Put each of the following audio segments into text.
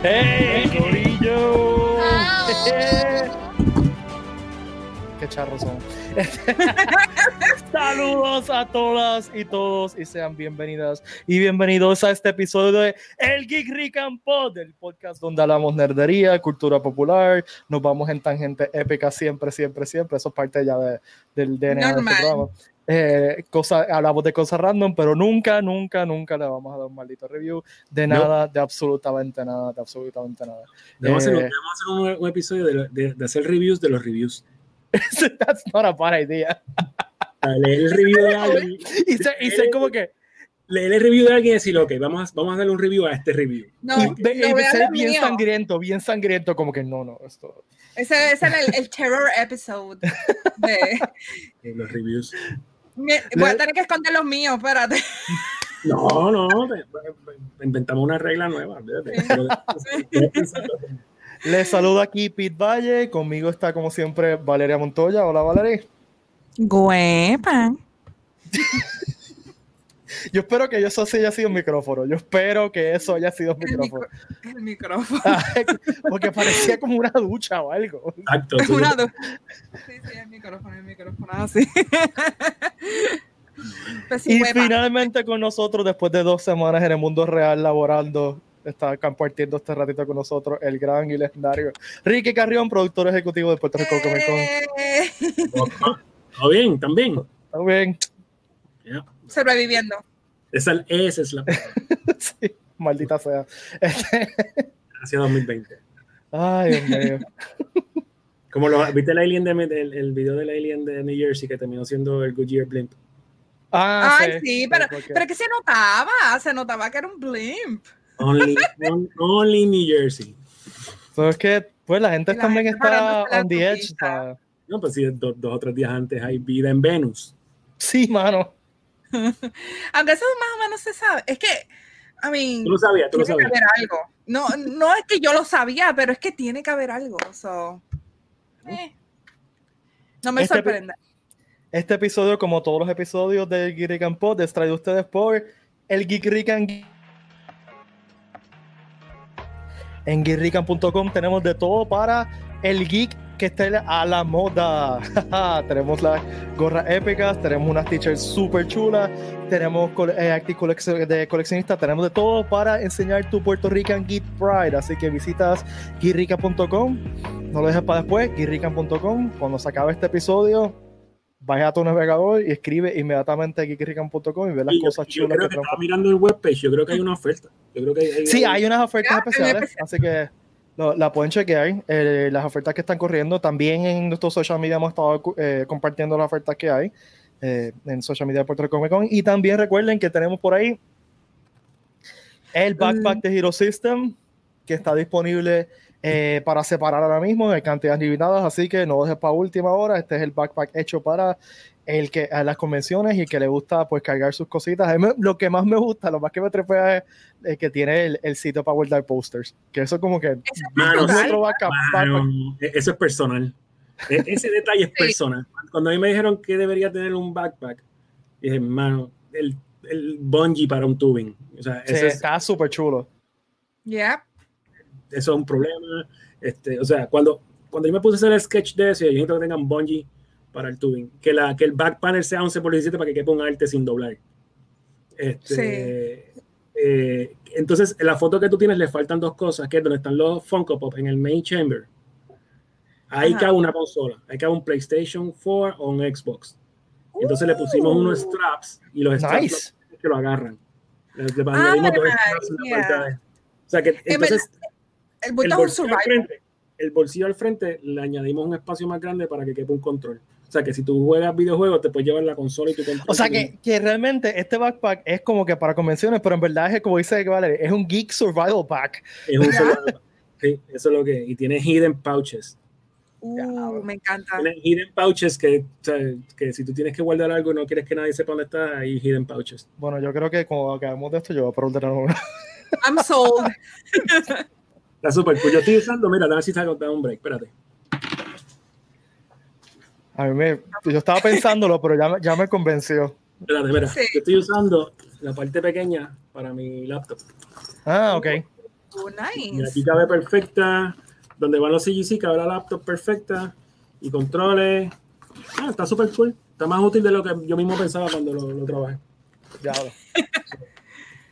¡Hey, Corillo! ¡Qué charros son! Saludos a todas y todos y sean bienvenidas y bienvenidos a este episodio de El Geek Rick and Pod, el podcast donde hablamos nerdería, cultura popular, nos vamos en tangente épica siempre, siempre, siempre. Eso es parte ya de, del DNA de este programa. Eh, cosa, hablamos de cosas random, pero nunca, nunca, nunca le vamos a dar un maldito review de nada, de absolutamente nada, de absolutamente nada. Debemos, hacer, debemos hacer un, un, episodio de, de, de, hacer reviews de los reviews. That's not a bad idea. Leer el review de alguien. y ser, y ser como que. Leer el review de alguien y decir, ok, vamos a, vamos a darle un review a este review. No, y, de, y ser bien mío. sangriento, bien sangriento, como que no, no, esto. Ese debe ser el, el terror episode de, de los reviews. Me, voy a tener que esconder los míos, espérate. No, no, inventamos una regla nueva. Les saludo aquí Pete Valle, conmigo está como siempre Valeria Montoya. Hola Valeria. Guepa. Yo espero que eso haya sido un micrófono. Yo espero que eso haya sido un micrófono. El, el micrófono. Porque parecía como una ducha o algo. Exacto. Una ducha. Sí, sí, el micrófono, el micrófono, así. Pues sí, y finalmente con nosotros, después de dos semanas en el mundo real laborando, está compartiendo este ratito con nosotros el gran y legendario Ricky Carrión, productor ejecutivo de Puerto Rico Comic Con. ¿Todo bien? ¿También? Todo bien. Sobreviviendo. Esa, esa es la sí, maldita sea. Hacia 2020. Ay, Dios mío. Como lo, ¿Viste el alien de, el, el video del alien de New Jersey que terminó siendo el Goodyear Blimp? Ah, Ay, sí, sí pero, pero que se notaba, se notaba que era un blimp. Only, on, only New Jersey. So es que, pues la gente la también gente está on the edge. Está... No, pues sí, dos, dos o tres días antes hay vida en Venus. Sí, mano. Aunque eso más o menos se sabe. Es que, I mean, tú lo sabías, tú lo sabías. Que haber algo. No, no es que yo lo sabía, pero es que tiene que haber algo. So, eh. No me este sorprende. Este episodio, como todos los episodios del Geek Pod, es traído ustedes por el Geek En geekrican.com tenemos de todo para el geek que esté a la moda. tenemos las gorras épicas, tenemos unas t-shirts súper chulas, tenemos eh, de coleccionista, tenemos de todo para enseñar tu Puerto Rican Geek Pride. Así que visitas geekrican.com, no lo dejes para después, geekrican.com. Cuando se acabe este episodio, vaya a tu navegador y escribe inmediatamente a geekrican.com y ve las cosas yo, yo chulas creo que que estaba mirando el webpage, yo creo que hay una oferta. Yo creo que hay, hay- Sí, hay unas ofertas especiales, así que lo- la pueden chequear. Eh, las ofertas que están corriendo. También en nuestros social media hemos estado eh, compartiendo las ofertas que hay eh, en social media de Puerto Rico Comic Con. Y también recuerden que tenemos por ahí el backpack de Hero System que está disponible eh, para separar ahora mismo en cantidades limitadas. Así que no dejes para última hora. Este es el backpack hecho para el que a las convenciones y el que le gusta pues cargar sus cositas. Me- lo que más me gusta, lo más que me trepea es eh, que tiene el, el sitio para guardar posters. Que eso como que Eso es Mano, brutal. otro backup, Mano, backpack. e- eso es personal. E- Ese detalle es Sí. personal. Cuando a mí me dijeron que debería tener un backpack, dije, mano, el, el bungee para un tubing. O sea, Sí, eso, es, está súper chulo. Yeah. eso es un problema. Este, o sea, cuando, cuando yo me puse a hacer el sketch de eso, yo necesito que tengan bungee para el tubing. Que, la, que el back panel sea 11 por 17 para que quepa un arte sin doblar. Este, eh, entonces, en la foto que tú tienes le faltan dos cosas, que es donde están los Funko Pop en el main chamber. Ahí Ajá. cabe una consola, ahí cabe un PlayStation 4 o un Xbox. Entonces le pusimos Uh. unos straps y los straps Nice. que lo agarran. Le, le Ah, dos en la parte de- O sea que En entonces El el bolsillo, al frente, el bolsillo al frente le añadimos un espacio más grande para que quepa un control. O sea que si tú juegas videojuegos te puedes llevar la consola y tu control. O sea que, que realmente este backpack es como que para convenciones, pero en verdad es como dice Valerie, es un geek survival pack. es un solo- Sí, eso es lo que. Y tiene hidden pouches. Uh, me encanta. Tiene hidden pouches que, o sea, que si tú tienes que guardar algo y no quieres que nadie sepa dónde está, hay hidden pouches. Bueno, yo creo que cuando acabemos de esto, yo voy a preguntar uno. I'm sold. Está súper cool. Yo estoy usando, mira, dame si salgo, un break, espérate. A mí me, yo estaba pensándolo, pero ya, me- ya me convenció. Espérate, mira. Sí. Yo estoy usando la parte pequeña para mi laptop. Ah, ok. Oh, Y nice. aquí cabe perfecta. Donde van los CGC, cabe la laptop perfecta. Y controles. Ah, está súper cool. Está más útil de lo que yo mismo pensaba cuando lo, lo trabajé. Ya,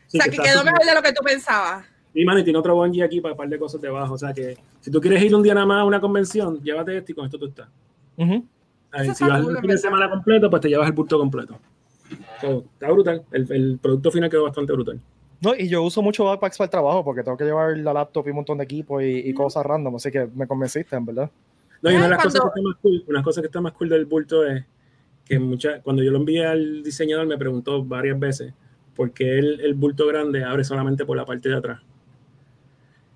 Sí, o sea, que quedó mejor de lo que tú pensabas. Y mano, y tiene otro bungee aquí para un par de cosas debajo. O sea que si tú quieres ir un día nada más a una convención, llévate esto y con esto tú estás. Ahí, Eso si vas el fin de semana completo, pues te llevas el bulto completo. So, está brutal. El, el producto final quedó bastante brutal. No, y yo uso mucho backpacks para el trabajo porque tengo que llevar la laptop y un montón de equipo y, y cosas random, así que me convenciste, en verdad. No, y una de las Ay, cosas que está más cool, una cosa que está más cool del bulto es que mucha, cuando yo lo envié al diseñador me preguntó varias veces por qué el, el bulto grande abre solamente por la parte de atrás.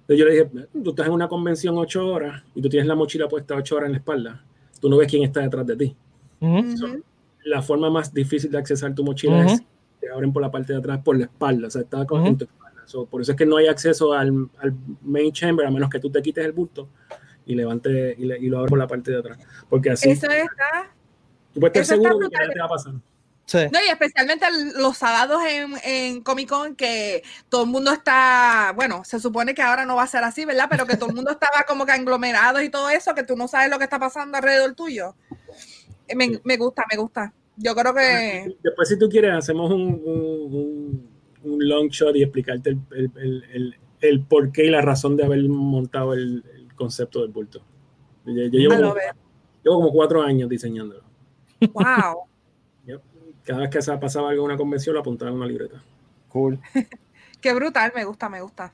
Entonces yo le dije, tú estás en una convención ocho horas y tú tienes la mochila puesta ocho horas en la espalda. Tú no ves quién está detrás de ti. La forma más difícil de accesar tu mochila Ujú. es te abren por la parte de atrás, por la espalda. O sea, está con en tu espalda. So, por eso es que no hay acceso al, al main chamber a menos que tú te quites el bulto y levante y, le- y lo abres por la parte de atrás. Porque así Eso está. tú puedes estar seguro de que nada te va a pasar. Sí. No, y especialmente los sábados en, en Comic Con, que todo el mundo está, bueno, se supone que ahora no va a ser así, ¿verdad? Pero que todo el mundo estaba como que aglomerado y todo eso, que tú no sabes lo que está pasando alrededor tuyo. Eh, Me, me gusta, me gusta. Yo creo que. Después, si tú quieres, hacemos un, un, un- un long shot y explicarte el, el, el, el, el por qué y la razón de haber montado el, concepto del bulto. Yo, yo llevo, como, llevo como cuatro años diseñándolo. Wow. Cada vez que se pasaba algo en una convención, lo apuntaba en una libreta. Cool. Qué brutal, me gusta, me gusta.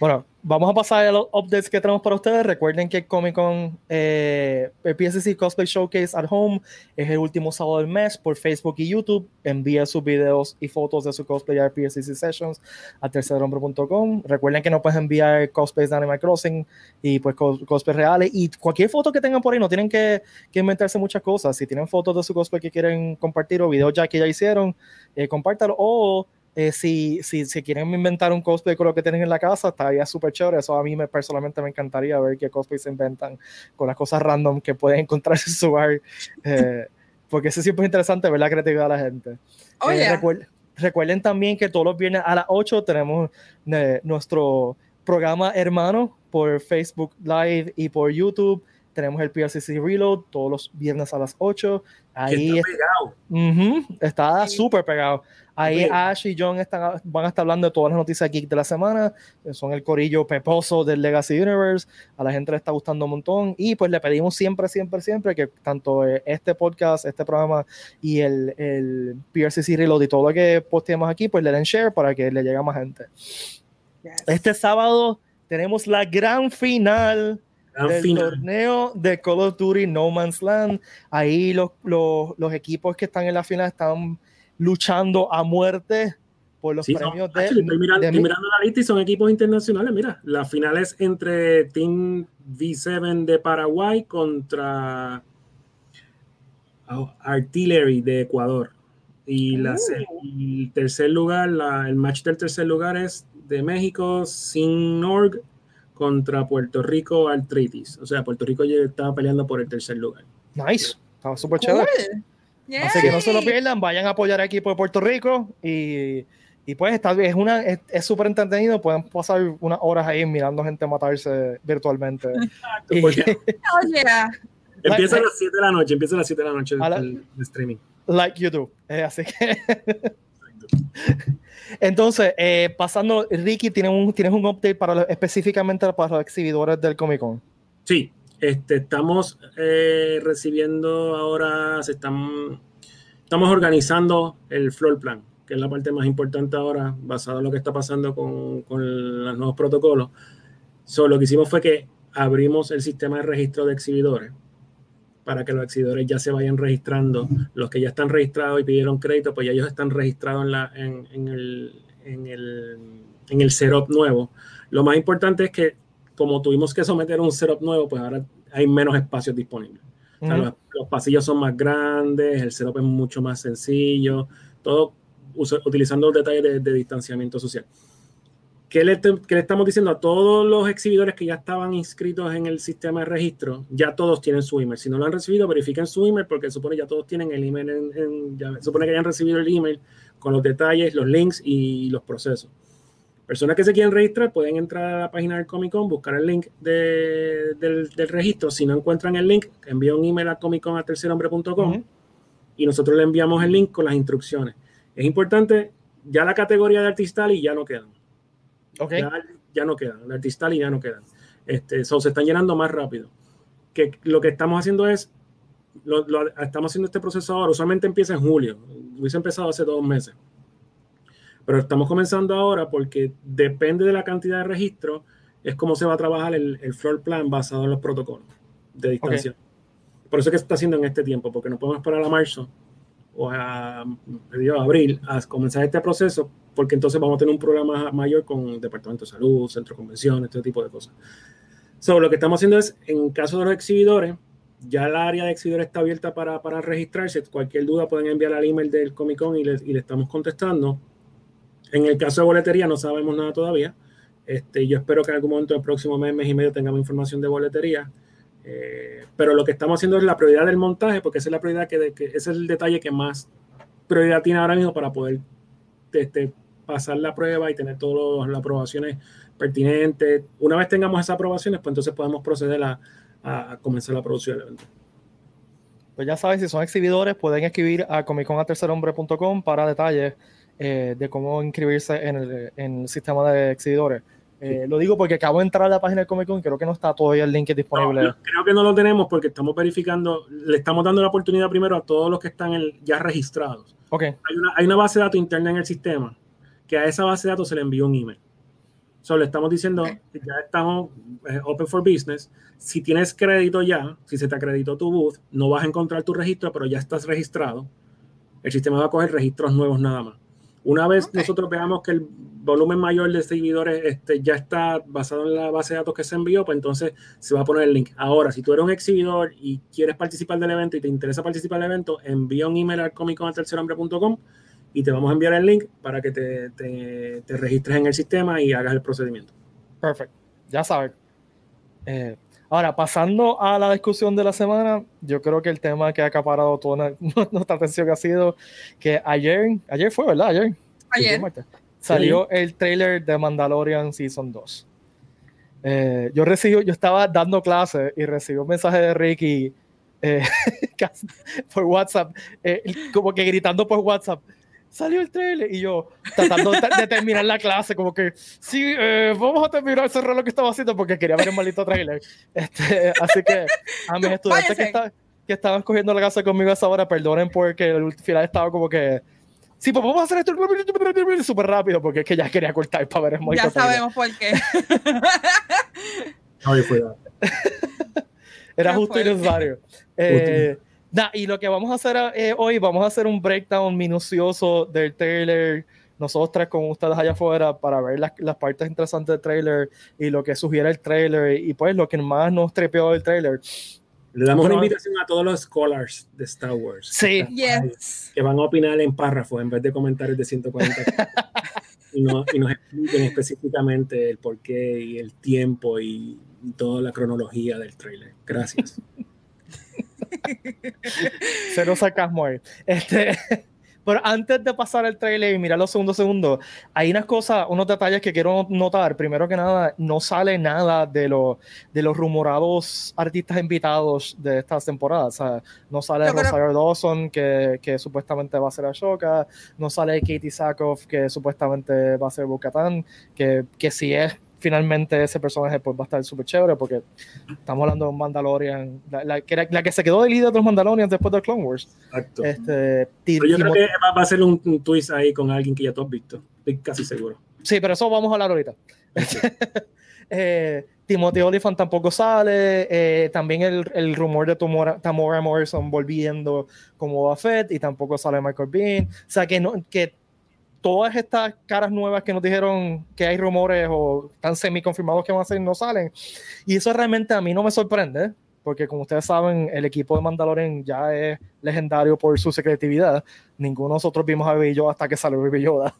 Bueno, vamos a pasar a los updates que tenemos para ustedes. Recuerden que Comic Con, eh, PSC Cosplay Showcase at Home es el último sábado del mes por Facebook y YouTube. Envía sus videos y fotos de su cosplay a PSC Sessions a tercerhombre.com. Recuerden que no puedes enviar cosplays de Animal Crossing y pues cos- cosplays reales. Y cualquier foto que tengan por ahí, no tienen que, que inventarse muchas cosas. Si tienen fotos de su cosplay que quieren compartir o videos ya que ya hicieron, eh, compártalo. O eh, si, si, si quieren inventar un cosplay con lo que tienen en la casa, estaría súper chévere. Eso a mí me, personalmente me encantaría ver qué cosplay se inventan con las cosas random que pueden encontrar en su bar. eh, porque eso siempre es interesante ver la creatividad de la gente. Oye, Eh, recuer- recuerden también que todos los viernes a las 8 tenemos eh, nuestro programa hermano por Facebook Live y por YouTube. Tenemos el PRCC Reload todos los viernes a las 8. Ahí está pegado. Está Sí. súper pegado. Ahí Sí. Ash y John están, van a estar hablando de todas las noticias geek de la semana. Son el corillo peposo del Legacy Universe. A la gente le está gustando un montón. Y pues le pedimos siempre, siempre, siempre que tanto eh, este podcast, este programa y el, el PRCC Reload y todo lo que posteemos aquí, pues le den share para que le llegue a más gente. yes. Este sábado tenemos la gran final Gran del final. torneo de Call of Duty No Man's Land. Ahí los, los, los equipos que están en la final están luchando a muerte por los Sí, premios de, Actually, estoy, mirando, de estoy mi- mirando la lista y son equipos internacionales. Mira, la final es entre Team V7 de Paraguay contra oh, Artillery de Ecuador. Y la, se- y el tercer lugar, la- el match del tercer lugar es de México, Sinorg contra Puerto Rico Arthritis. O sea, Puerto Rico ya estaba peleando por el tercer lugar. Nice, estaba súper Cool. Así que no se lo pierdan, vayan a apoyar al equipo de Puerto Rico y, y pues está bien, es una es súper entretenido, pueden pasar unas horas ahí mirando gente matarse virtualmente. Y- Porque Oye, empieza a las 7 de la noche, empieza a las 7 de la noche la- el, el streaming. like YouTube. Eh, así que. Entonces, eh, pasando, Ricky, ¿tienes un, tienes un update para los- específicamente para los exhibidores del Comic Con? Sí, este, estamos eh, recibiendo ahora, se están, estamos organizando el floor plan, que es la parte más importante ahora, basado en lo que está pasando con, con los nuevos protocolos. So, lo que hicimos fue que abrimos el sistema de registro de exhibidores para que los exhibidores ya se vayan registrando. Los que ya están registrados y pidieron crédito, pues ya ellos están registrados en, la, en, en el, en, el, en el setup nuevo. Lo más importante es que como tuvimos que someter un setup nuevo, pues ahora hay menos espacios disponibles. O sea, Ujú. los, los pasillos son más grandes, el setup es mucho más sencillo, todo utilizando los detalles de, de distanciamiento social. ¿Qué le, te- qué le estamos diciendo a todos los exhibidores que ya estaban inscritos en el sistema de registro? Ya todos tienen su email. Si no lo han recibido, verifiquen su email porque supone ya todos tienen el email. En, en- ya, supone que hayan recibido el email con los detalles, los links y los procesos. Personas que se quieren registrar pueden entrar a la página del Comic Con, buscar el link de, del, del, registro. Si no encuentran el link, envíen un email a comiccon.tercerhombre.com y nosotros le enviamos el link con las instrucciones. Es importante, ya la categoría de artistal y ya no quedan. Okay. Ya, ya, no quedan, de artistal y ya no quedan. Este, so, se están llenando más rápido. Que lo que estamos haciendo es, lo, lo, estamos haciendo este proceso ahora, usualmente empieza en julio, hubiese empezado hace dos meses pero estamos comenzando ahora porque depende de la cantidad de registros, es como se va a trabajar el, el floor plan basado en los protocolos de distancia. Okay. Por eso es que se está haciendo en este tiempo, porque no podemos esperar a marzo o a, a abril a comenzar este proceso, porque entonces vamos a tener un problema mayor con el Departamento de Salud, Centro de Convenciones, este tipo de cosas. So, lo que estamos haciendo es, en caso de los exhibidores, ya el área de exhibidores está abierta para, para registrarse. Cualquier duda pueden enviar al email del Comic Con y le, y le estamos contestando. En el caso de boletería no sabemos nada todavía. Este, yo espero que en algún momento del próximo mes, mes y medio tengamos información de boletería. Eh, pero lo que estamos haciendo es la prioridad del montaje, porque esa es la prioridad que, ese es el detalle que más prioridad tiene ahora mismo para poder este, pasar la prueba y tener todas las aprobaciones pertinentes. Una vez tengamos esas aprobaciones, pues entonces podemos proceder a, comenzar la producción del evento. Pues ya saben, si son exhibidores, pueden escribir a comiconatercerhombre.com para detalles eh, de cómo inscribirse en el, en el sistema de exhibidores. Eh, lo digo porque acabo de entrar a la página de Comic Con y creo que no está todavía el link disponible. No, creo que no lo tenemos porque estamos verificando, le estamos dando la oportunidad primero a todos los que están el, ya registrados. Okay. Hay, una, hay una base de datos interna en el sistema que a esa base de datos se le envió un email. Solo estamos diciendo que ya estamos eh, open for business. Si tienes crédito ya, si se te acreditó tu booth, no vas a encontrar tu registro, pero ya estás registrado. El sistema va a coger registros nuevos nada más. Una vez okay. nosotros veamos que el volumen mayor de seguidores este, ya está basado en la base de datos que se envió, pues entonces se va a poner el link. Ahora, si tú eres un exhibidor y quieres participar del evento y te interesa participar del evento, envía un email al comiconaltercerhombre.com y te vamos a enviar el link para que te, te, te, registres en el sistema y hagas el procedimiento. Perfecto, ya sabes. Eh, ahora, pasando a la discusión de la semana, yo creo que el tema que ha acaparado toda nuestra atención ha sido que ayer, ayer fue, ¿verdad? Ayer. Ayer. Salió sí. el trailer de Mandalorian Season 2. Eh, yo recibí, yo estaba dando clases y recibí un mensaje de Ricky eh, por WhatsApp, eh, como que gritando por WhatsApp salió el trailer. Y yo tratando de terminar la clase como que sí, eh, vamos a terminar cerrar lo que estaba haciendo porque quería ver el maldito trailer este, así que a mis estudiantes que, está, que, estaban cogiendo la casa conmigo a esa hora perdonen porque el final estaba como que sí, pues vamos a hacer esto súper rápido porque es que ya quería cortar para ver el maldito ya sabemos por qué. Ay, fue era justo y necesario. Eh, Nah, y lo que vamos a hacer eh, hoy, vamos a hacer un breakdown minucioso del trailer, nosotros tres con ustedes allá afuera, para ver las, las, partes interesantes del trailer y lo que sugiere el trailer y pues lo que más nos trepeó del trailer. Le damos una invitación a todos los scholars de Star Wars. Sí. Yes. Que van a opinar en párrafos en vez de comentarios de 140. y, no, y nos expliquen específicamente el porqué y el tiempo y, y toda la cronología del trailer. Gracias. Cero sarcasmo ahí. Este, pero antes de pasar el trailer y mirar los segundos segundos, hay unas cosas, unos detalles que quiero notar. Primero que nada, no sale nada de, lo, de los rumorados artistas invitados de estas temporadas. O sea, no sale Yo Rosario creo... Dawson, que, que, supuestamente va a ser Ashoka. No sale Katie Sackhoff, que supuestamente va a ser Bukatan, que, que si es finalmente ese personaje pues va a estar súper chévere porque estamos hablando de un Mandalorian, la, la, que, era, la que se quedó de líder de los Mandalorians después de Clone Wars. Exacto. Este, pero yo creo que va a ser un, un, twist ahí con alguien que ya tú has visto, estoy casi seguro. Sí, pero eso vamos a hablar ahorita. Sí. eh, Timothy Olyphant tampoco sale, eh, también el, el, rumor de Tamora, Tamora Morrison volviendo como Buffett y tampoco sale Michael Bean, o sea que, no, que todas estas caras nuevas que nos dijeron que hay rumores o están semi confirmados que van a ser no salen. Y eso realmente a mí no me sorprende, porque como ustedes saben, el equipo de Mandalorian ya es legendario por su secretividad. Ninguno de nosotros vimos a Baby Yoda hasta que salió Baby Yoda.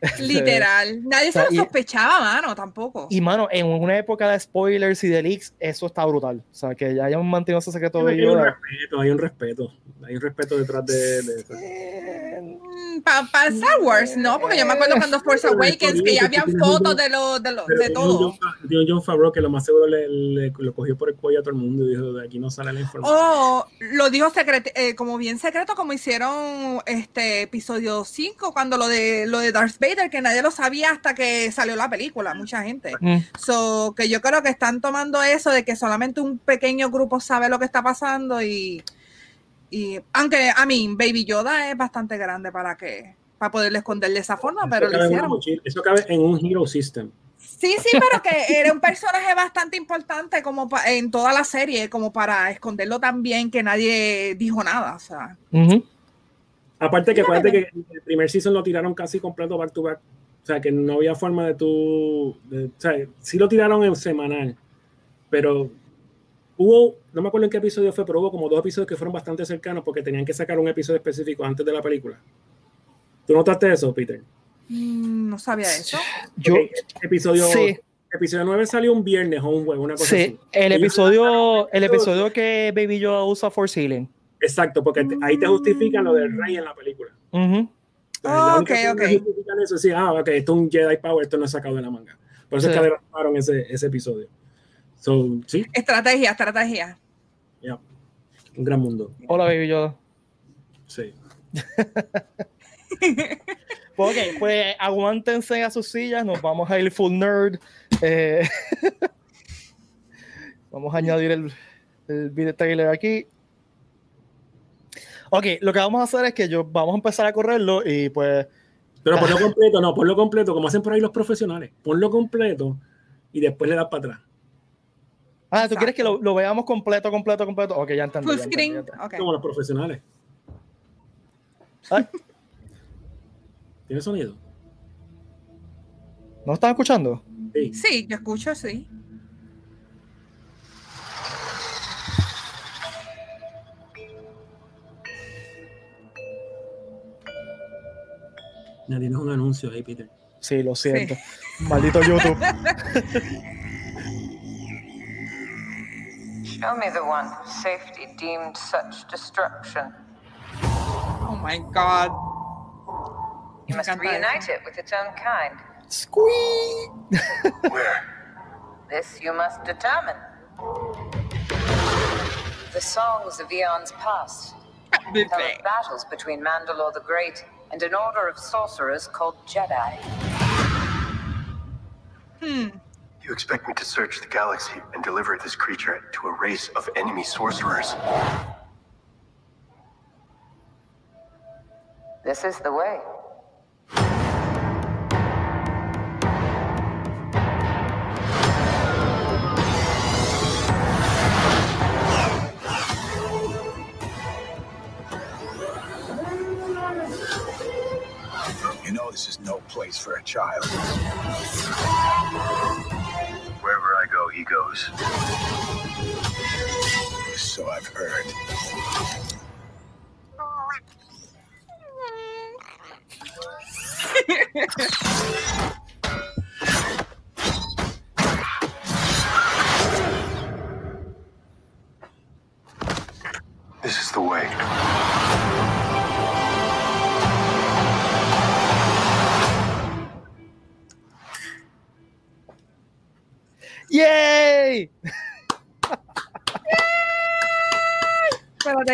Literal. Nadie o sea, se lo sospechaba, y, mano, tampoco. Y, mano, en una época de spoilers y de leaks, eso está brutal. O sea, que ya hayan mantenido ese secreto de Baby Yoda. Hay un respeto, hay un respeto. Hay un respeto detrás de, de eso. Eh, para Star Wars, ¿no? Porque yo me acuerdo cuando Force Awakens que ya habían fotos de, lo, de, lo, de todo. John, John Favreau que lo más seguro le, le, lo cogió por el cuello a todo el mundo y dijo, de aquí no sale la información. Oh, lo dijo secreto, eh, como bien secreto, como hicieron este episodio 5, cuando lo de lo de Darth Vader, que nadie lo sabía hasta que salió la película, mucha gente. Mm. So, que yo creo que están tomando eso de que solamente un pequeño grupo sabe lo que está pasando y y aunque a mí Baby Yoda es bastante grande para que para poderle esconder de esa forma, pero lo hicieron. Eso cabe en un Hero System. Sí, sí, pero que era un personaje bastante importante como en toda la serie, como para esconderlo tan bien que nadie dijo nada. O sea. Aparte que acuérdate que el primer season lo tiraron casi completo back to back. O sea, que no había forma de tú. o sea, sí lo tiraron en semanal, pero hubo, no me acuerdo en qué episodio fue, pero hubo como dos episodios que fueron bastante cercanos porque tenían que sacar un episodio específico antes de la película. ¿Tú notaste eso, Peter? Mm, no sabía eso. Yo, episodio, sí. episodio 9 salió un viernes o un jueves, una cosa sí, El episodio, el episodio que Baby Yoda usa for Healing. Exacto, porque ahí te justifican lo del rey en la película. Uh oh, ok, ok. Eso, sí, ah, ok, esto es un Jedi Power, esto no es sacado de la manga. Por eso es que adelantaron ese, ese episodio. So, ¿sí? Estrategia, estrategia. Ya. Un gran mundo. Hola, Baby Yoda. Sí. ok, pues aguántense a sus sillas, nos vamos a ir full nerd. Eh, vamos a añadir el, el video trailer aquí. Ok, lo que vamos a hacer es que yo vamos a empezar a correrlo y pues. Pero ponlo completo, no, ponlo completo, como hacen por ahí los profesionales. Ponlo completo y después le das para atrás. Ah, ¿tú quieres que lo, lo, veamos completo, completo, completo? Ok, ya entendí. Full screen. Como los profesionales. ¿Tiene sonido? ¿No estás escuchando? Sí. sí, yo escucho, sí. Ya tienes un anuncio ahí, Peter. Sí, lo siento. Maldito YouTube. Show me the one whose safety deemed such destruction. Oh my god. You must reunite it with its own kind. Squeak! Where? This you must determine. The songs of eons past tell of battles between Mandalore the Great and an order of sorcerers called Jedi. Hmm. You expect me to search the galaxy and deliver this creature to a race of enemy sorcerers? This is the way. You know this is no place for a child. Wherever I go, he goes. So I've heard.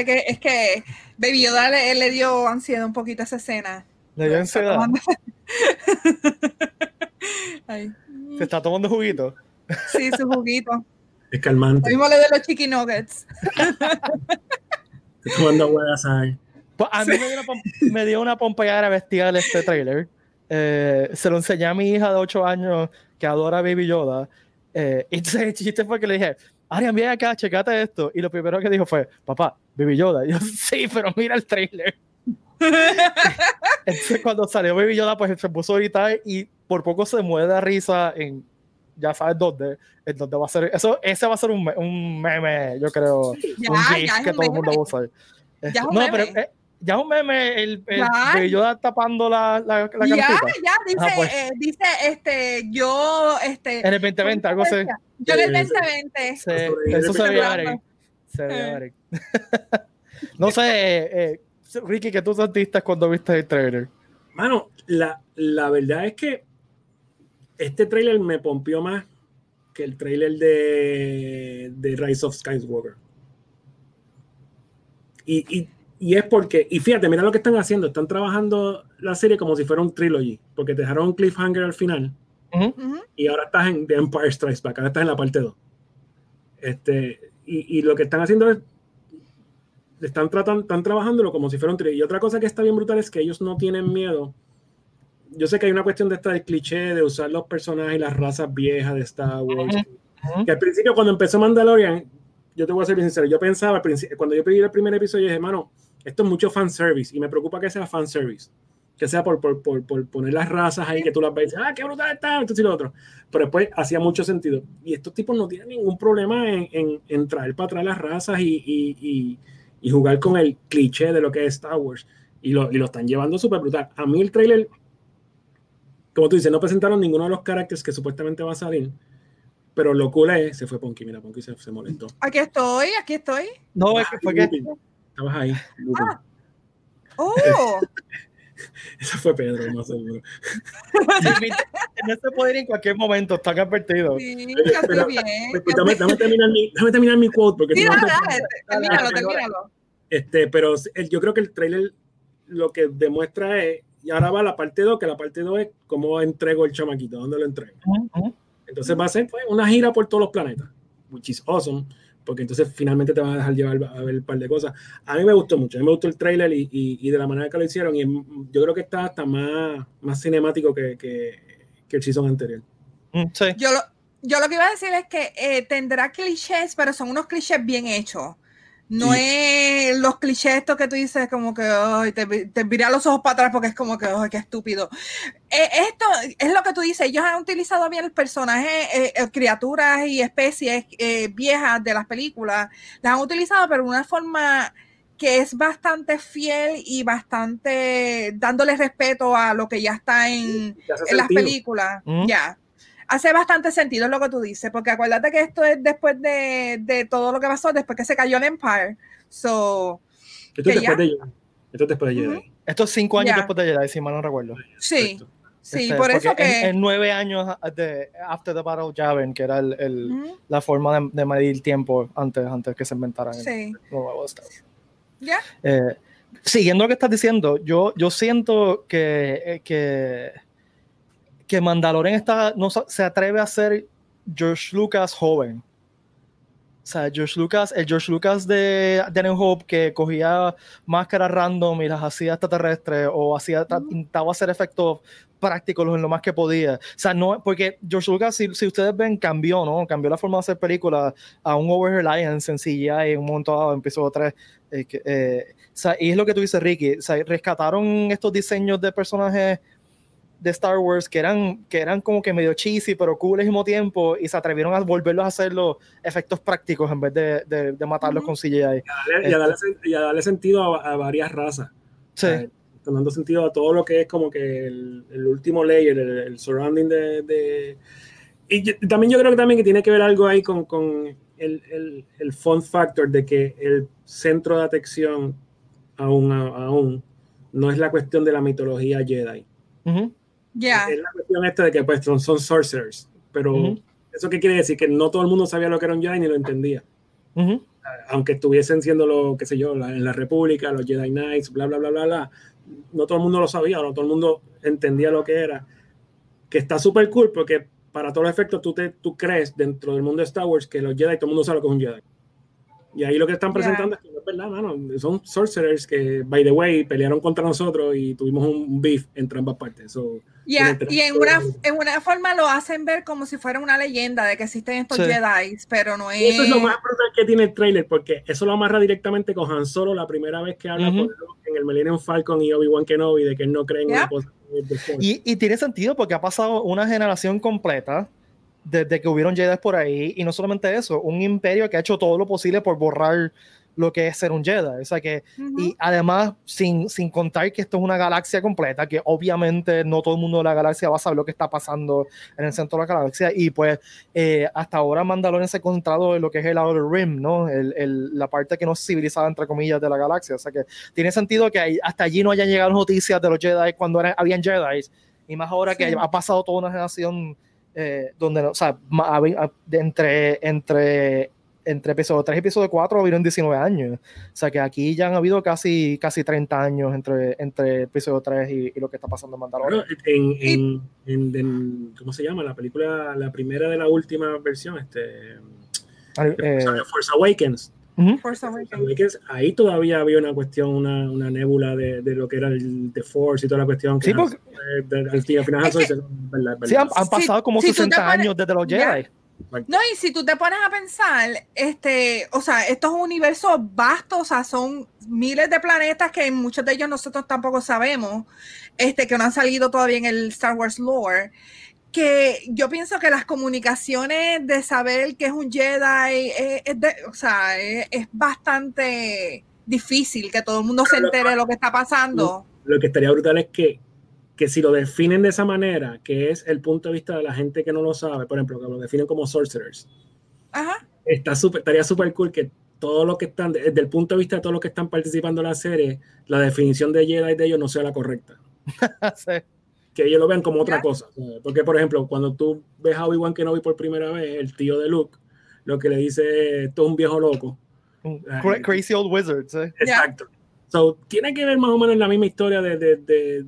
Que es que Baby Yoda le, le, dio ansiedad un poquito a esa escena. Le dio ansiedad. ¿Se está tomando juguito? Sí, su juguito. Es calmante. Lo mismo le de los chicken nuggets. Estoy tomando huevas ahí. Pues a mí me dio una, me dio una pompeadera bestial este trailer. Eh, se lo enseñé a mi hija de 8 años que adora Baby Yoda eh, entonces el chiste fue que le dije, Arian, viene acá, checate esto. Y lo primero que dijo fue, papá, Baby Yoda. Y yo, sí, pero mira el trailer. entonces cuando salió Baby Yoda, pues se puso a gritar y por poco se mueve de risa en, ya sabes dónde, en dónde va a ser, eso, ese va a ser un, un meme, yo creo, ya, un ya que todo el mundo va a usar. Ya no, pero eh, ya es un meme el, el Yoda tapando la, la, la ya, ya, dice, ah, pues. eh, dice, este, yo, este. En el 2020, algo así. Yo en el 2020. Sí, eso se veía Se veía No sé, eh, Ricky, ¿qué tú sentiste cuando viste el trailer? Mano, la, la verdad es que este trailer me pompió más que el trailer de, de Rise of Skywalker. Y, y, y, es porque, y fíjate, mira lo que están haciendo, están trabajando la serie como si fuera un trilogy, porque te dejaron un cliffhanger al final. Uh -huh. Y ahora estás en The Empire Strikes Back, ahora estás en la parte 2. Este, y, y, lo que están haciendo es están tratando, están trabajándolo como si fuera un trilogy. Y otra cosa que está bien brutal es que ellos no tienen miedo. Yo sé que hay una cuestión de esta del cliché de usar los personajes y las razas viejas de Star Wars. Uh -huh. Que al principio, cuando empezó Mandalorian, yo te voy a ser bien sincero, yo pensaba, cuando yo pedí el primer episodio, dije, hermano, esto es mucho fanservice y me preocupa que sea fanservice. Que sea por, por, por, por poner las razas ahí, que tú las ves, ah, qué brutal está, esto y lo otro. Pero después hacía mucho sentido. Y estos tipos no tienen ningún problema en, en, en traer para atrás las razas y, y, y, y, jugar con el cliché de lo que es Star Wars. Y lo, y lo están llevando súper brutal. A mí el trailer, como tú dices, no presentaron ninguno de los caracteres que supuestamente va a salir pero lo cool es, se fue Ponky, mira, Ponky se, se, molestó. Aquí estoy, aquí estoy. No, es que fue que... Estabas ahí. Ah. Oh. Esa fue Pedro, no seguro. en este poder en cualquier momento, están advertidos. Sí, pero, bien. Dame, dame, terminar mi, dame terminar mi quote. Porque sí, dale, dale, termínalo, termínalo. Este, pero el, yo creo que el trailer lo que demuestra es, y ahora va la parte 2, que la parte 2 es cómo entrego el chamaquito, dónde lo entrego. Uh -huh. Entonces va a ser pues, una gira por todos los planetas, which is awesome, porque entonces finalmente te van a dejar llevar a ver un par de cosas. A mí me gustó mucho, a mí me gustó el trailer y, y, y de la manera que lo hicieron, y yo creo que está hasta más, más cinemático que, que, que el season anterior. Sí. Yo, lo, yo lo que iba a decir es que eh, tendrá clichés, pero son unos clichés bien hechos. No es los clichés estos que tú dices como que oh, te, te viré los ojos para atrás porque es como que oh, qué estúpido. Eh, esto es lo que tú dices, ellos han utilizado bien el personaje, eh, eh, criaturas y especies eh, viejas de las películas, las han utilizado pero de una forma que es bastante fiel y bastante dándole respeto a lo que ya está en, en las películas. Mm. Ya hace bastante sentido lo que tú dices, porque acuérdate que esto es después de, de todo lo que pasó, después que se cayó el Empire. So, esto, es después de, esto es después de Jedi. Uh -huh. Esto es cinco años yeah. después de Jedi, si mal no recuerdo. Sí. Perfecto. Sí, este, por eso que. En, en, nueve años de After the Battle of Yavin, que era el, el, uh -huh. la forma de, de, medir tiempo antes, antes que se inventaran sí. el nuevo Star Ya. Eh, siguiendo lo que estás diciendo, yo, yo siento que, eh, que que Mandalorian está, no se atreve a ser George Lucas joven. O sea, George Lucas, el George Lucas de, de New Hope que cogía máscaras random y las hacía extraterrestres o hacía, intentaba hacer efectos prácticos en lo más que podía. O sea, no, porque George Lucas, si, si ustedes ven, cambió, ¿no? Cambió la forma de hacer películas a un Over Reliance en CGI en un momento dado, empezó otra eh, eh, o sea, y es lo que tú dices, Ricky. O sea, rescataron estos diseños de personajes de Star Wars que eran, que eran como que medio cheesy, pero cool al mismo tiempo, y se atrevieron a volverlos a hacer los efectos prácticos en vez de, de, de matarlos uh -huh. con CGI. Y a darle, y a darle, y a darle sentido a, a, varias razas. Sí. Están dando sentido a todo lo que es como que el, el último layer, el, el surrounding de, de... Y yo, también yo creo que también que tiene que ver algo ahí con, con el, el, el fun factor de que el centro de atención aún, aún no es la cuestión de la mitología Jedi. Uh -huh. Yeah. Es la cuestión esta de que pues son, son sorcerers, pero uh -huh. ¿eso qué quiere decir? Que no todo el mundo sabía lo que era un Jedi ni lo entendía. Uh -huh. Aunque estuviesen siendo lo, qué sé yo, la, en la República, los Jedi Knights, bla, bla, bla, bla, bla, no todo el mundo lo sabía, no todo el mundo entendía lo que era. Que está súper cool porque para todos los efectos tú, te, tú crees dentro del mundo de Star Wars que los Jedi, todo el mundo sabe lo que es un Jedi. Y ahí lo que están presentando yeah. es que no es verdad, mano. Son sorcerers que, by the way, pelearon contra nosotros y tuvimos un beef entre ambas partes. So, yeah. Y en una, en una forma lo hacen ver como si fuera una leyenda de que existen estos sí. Jedi, pero no es. Eso es lo más brutal que tiene el trailer, porque eso lo amarra directamente con Han Solo la primera vez que habla uh -huh. en el Millennium Falcon y Obi-Wan Kenobi de que él no cree en yeah. Y, y tiene sentido porque ha pasado una generación completa desde que hubieron Jedi por ahí, y no solamente eso, un imperio que ha hecho todo lo posible por borrar lo que es ser un Jedi. O sea que, Ujú. y además, sin, sin contar que esto es una galaxia completa, que obviamente no todo el mundo de la galaxia va a saber lo que está pasando en el centro de la galaxia. Y pues, eh, hasta ahora Mandalorian se ha encontrado en lo que es el Outer Rim, ¿no? El, el- la parte que no es civilizada, entre comillas, de la galaxia. O sea que tiene sentido que hasta allí no hayan llegado noticias de los Jedi cuando eran, habían Jedi. Y más ahora que Sí. ha pasado toda una generación eh, donde, no- o sea, entre, entre, entre episodio 3 y episodio 4 hubieron 19 años. O sea que aquí ya han habido casi, casi 30 años entre, entre episodio 3 y, y lo que está pasando en Mandalorian. Bueno, en, en, en- en- ¿cómo se llama? La película, la primera de la última versión, este, Eh, Force Awakens. ujú. Force Awakens. Ahí todavía había una cuestión, una, una nébula de, de lo que era el The Force y toda la cuestión. Que Sí, porque- al fin- al final Es Han que- Solo dice, "Verdad, Sí, han, verdad". han pasado como si tú te 60 pones- años desde los. Jedi. No, y si tú te pones a pensar, este, o sea, esto es un universo vasto, o sea, son miles de planetas que muchos de ellos nosotros tampoco sabemos, este, que no han salido todavía en el Star Wars lore, que yo pienso que las comunicaciones de saber que es un Jedi, es, es de- o sea, es, es bastante difícil que todo el mundo se Pero lo- entere de lo que está pasando. Lo que estaría brutal es que, que si lo definen de esa manera, que es el punto de vista de la gente que no lo sabe, por ejemplo, que lo definen como sorcerers, Ajá. está súper- estaría súper cool que todos los que están, desde el punto de vista de todos los que están participando en la serie, la definición de Jedi de ellos no sea la correcta. Sí. Que ellos lo vean como otra Ya. cosa. Porque, por ejemplo, cuando tú ves a Obi-Wan Kenobi por primera vez, el tío de Luke, lo que le dice, esto es un viejo loco. Cra- Crazy Old Wizards. ¿eh? Exacto. So, tiene que ver más o menos la misma historia de, de, de,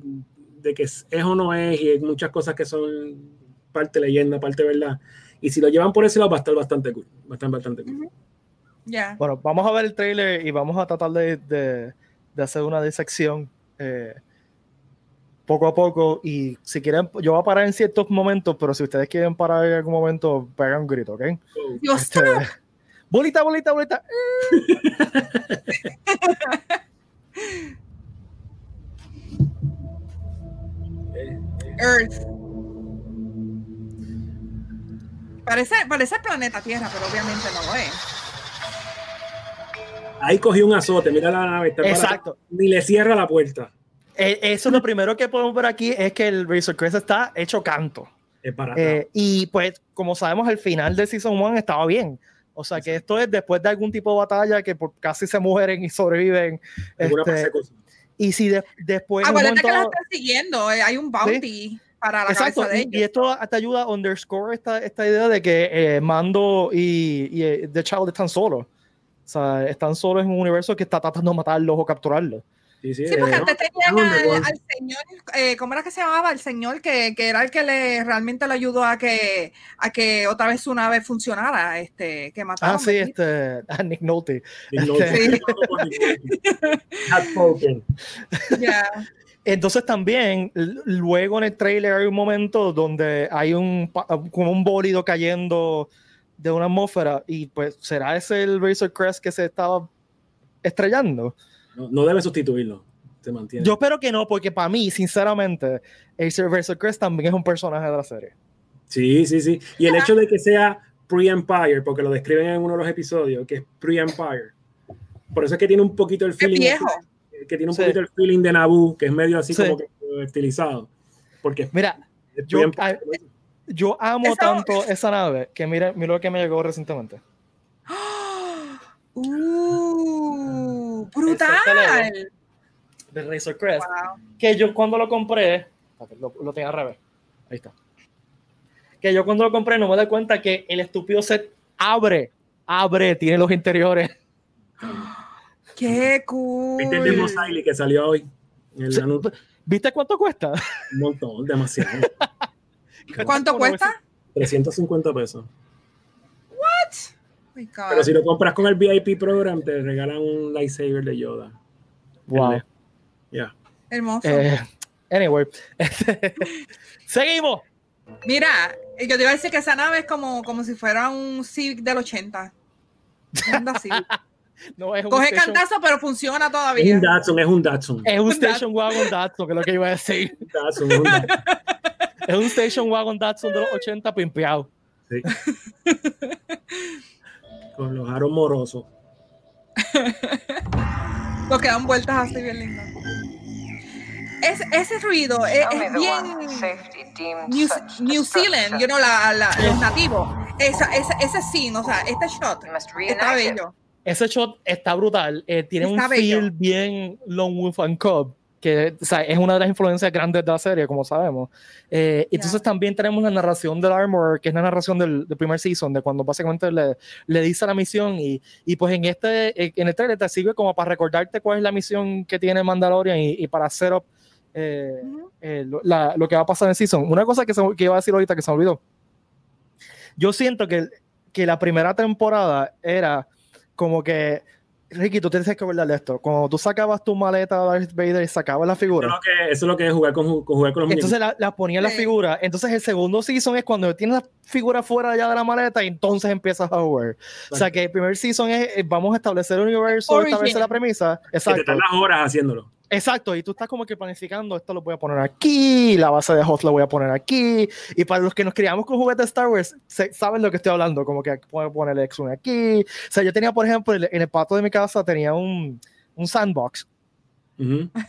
de que es o no es y hay muchas cosas que son parte leyenda, parte verdad. Y si lo llevan por ese lado va a estar bastante cool. Va a estar bastante cool. Bueno, vamos a ver el trailer y vamos a tratar de, de- de hacer una disección eh, poco a poco. Y si quieren, yo voy a parar en ciertos momentos, pero si ustedes quieren parar en algún momento, pegan un grito, ¿ok? Dios Este, bolita, bolita, bolita. Earth. Parece, parece el planeta Tierra, pero obviamente no lo es. ahí cogió un azote, mira la nave. está para- Exacto. Ni le cierra la puerta. Eh, eso es lo primero que podemos ver aquí, es que el Razor Crest está hecho canto. Es para Eh, y pues, como sabemos, el final de Season 1 estaba bien. O sea que esto es después de algún tipo de batalla que por casi se mueren y sobreviven. este, persecución. Y si de- después. Acuérdate que están siguiendo, eh, hay un bounty para la Exacto, cabeza de ellos. y esto te ayuda a underscore esta, esta idea de que eh, Mando y, y eh, The Child están solos. O sea, están solos en un universo que está tratando de matarlos o capturarlos. Sí, sí, Sí, porque eh, antes tenían ¿dónde, al, señor, eh, ¿cómo era que se llamaba? El señor que, que era el que le realmente le ayudó a que, a que otra vez su nave funcionara, este, que mataron. Ah, sí, este, a Nick Nolte. Nick Nolte. Sí. Outspoken. Ya. Entonces también, luego en el trailer hay un momento donde hay un, como un bólido cayendo de una atmósfera y pues, ¿será ese el Razor Crest que se estaba estrellando? No, no debe sustituirlo. Se mantiene. Yo espero que no, porque para mí, sinceramente, el Razor Crest también es un personaje de la serie. Sí, sí, sí. Y el hecho de que sea pre-Empire, porque lo describen en uno de los episodios, que es pre-Empire. Por eso es que tiene un poquito el feeling. viejo. Que tiene un Sí. poquito el feeling de Naboo, que es medio así Sí. como que estilizado. Porque Mira, yo, a- yo amo Esa- tanto esa nave que mira, mira lo que me llegó recientemente. Uh, brutal. De Razor Crest. Wow. que yo cuando lo compré, lo, lo tenía al revés, ahí está. Que yo cuando lo compré no me di cuenta que el estúpido set abre, abre, tiene los interiores. Qué cool. ¿Viste el de Mos Eisley que salió hoy? El? ¿Viste cuánto cuesta? Un montón, demasiado. ¿Cuánto cuesta? 350 pesos. My God. Pero si lo compras con el VIP program, te regalan un lightsaber de Yoda. Wow. El- Ya. Hermoso. Eh, anyway, seguimos. Mira, yo te iba a decir que esa nave es como, como si fuera un Civic del 80. Anda así. No, es un Coge station, cantazo, pero funciona Es todavía. un Datsun, es un Datsun. es un un station wagon Datsun, que es lo que iba a decir. Datsun, es un Datsun. Es un station wagon Datsun de los 80 pimpeado. Sí. Con los aros morosos. Los que dan vueltas así bien lindos. Es, ese ruido es, bien New, New Zealand, you know, la, la- los nativos. Esa, ese, ese scene, o sea, este shot está bello. Ese shot está brutal. eh, tiene Está un bello. feel bien Lone Wolf and Cub, que o sea, es una de las influencias grandes de la serie, como sabemos. Eh, Entonces también tenemos la narración del Armor, que es la narración del, del primer season, de cuando básicamente le, le dice la misión y, y pues en este, en el trailer te sirve como para recordarte cuál es la misión que tiene Mandalorian y, y para hacer up eh, eh, lo, la- lo que va a pasar en el season. Una cosa que, se, que iba a decir ahorita que se me olvidó. Yo siento que, que la primera temporada era como que, Ricky, tú tienes que verle esto. Cuando tú sacabas tu maleta de Darth Vader y sacabas la Eso es figura, lo que, eso es lo que es jugar con, con jugar con los entonces la, la ponías la figura. Entonces el segundo season es cuando tienes la figura fuera ya de la maleta y entonces empiezas a jugar. O sea que el primer season es, eh, vamos a establecer el universo, Origin. establecer la premisa. Que te Exacto. dan las horas haciéndolo. Exacto, y tú estás como que planificando, esto lo voy a poner aquí, la base de host lo voy a poner aquí, y para los que nos criamos con juguetes de Star Wars, se- saben lo que estoy hablando, como que puedo poner el X1 aquí. O sea, yo tenía, por ejemplo, en el- en el patio de mi casa tenía un, un sandbox,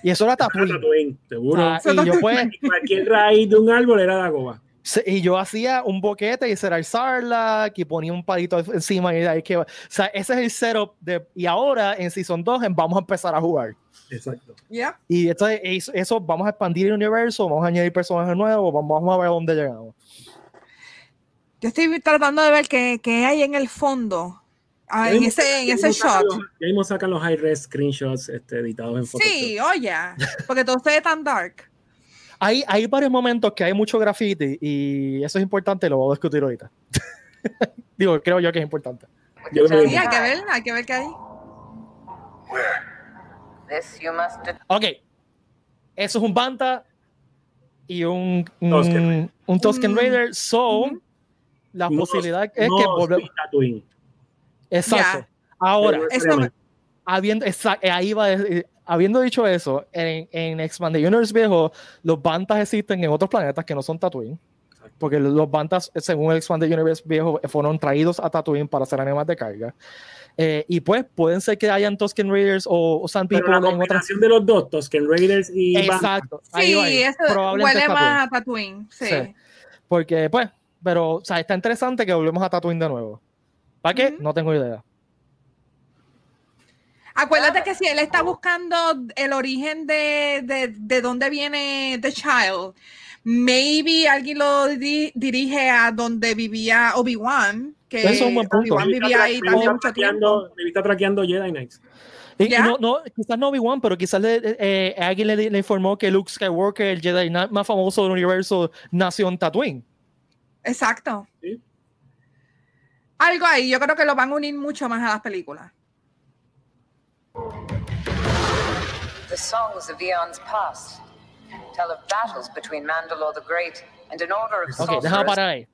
y eso era Tatooine. Tatooine, seguro. Ah, y yo pues, cualquier raíz de un árbol era Dagoba. se- y yo hacía un boquete y el Sarlacc y ponía un palito encima y de ahí que o sea ese es el setup de y ahora en season 2 en- vamos a empezar a jugar Exacto. Ya. y entonces eso, eso vamos a expandir el universo vamos a añadir personajes nuevos vamos, vamos a ver dónde llegamos Yo estoy tratando de ver qué, qué hay en el fondo. ah, en ese, en ese shot. los- Ya mismo sacan los high res screenshots este, editados en Photoshop. Sí, oye, porque todo se ve tan dark. Hay, hay varios momentos que hay mucho graffiti y eso es importante y lo voy a discutir ahorita digo creo yo que es importante Yo me Sí, hay que ver, hay que ver qué hay. Where? This you must de- ok eso es un Banta y un un, Tusken. un Mm. Raider so Ujú. la No, posibilidad es no, que volvemos exacto ahora Eso- habiendo, exa- eh, ahí va, habiendo dicho eso, en, en Expanded Universe viejo, los Bantas existen en otros planetas que no son Tatooine. Porque los Bantas, según el Expanded Universe viejo, fueron traídos a Tatooine para ser animales de carga. Eh, y pues pueden ser que hayan Tusken Raiders o, o Sand Pero People la en otras. combinación de los dos, Tusken Raiders y Exacto. Sí, ahí. eso Probablemente huele más a Tatooine. Sí. Sí. Porque, pues, pero, o sea, está interesante que volvemos a Tatooine de nuevo. ¿Para qué? No tengo idea. Acuérdate que si él está buscando el origen de, de, de dónde viene The Child, maybe alguien lo di- dirige a donde vivía Obi-Wan, que Eso es un buen punto. Obi-Wan vivía ahí también mucho traqueando- tiempo. está traqueando Jedi Knights. Y, no, no, quizás no Obi-Wan, pero quizás le, eh, alguien le, le informó que Luke Skywalker, el Jedi más famoso del universo, nació en Tatooine. Exacto. Sí. Algo ahí, yo creo que lo van a unir mucho más a las películas. The songs of eons past tell of battles between Mandalore the Great and an order of Ok, sorcerers. parar ahí.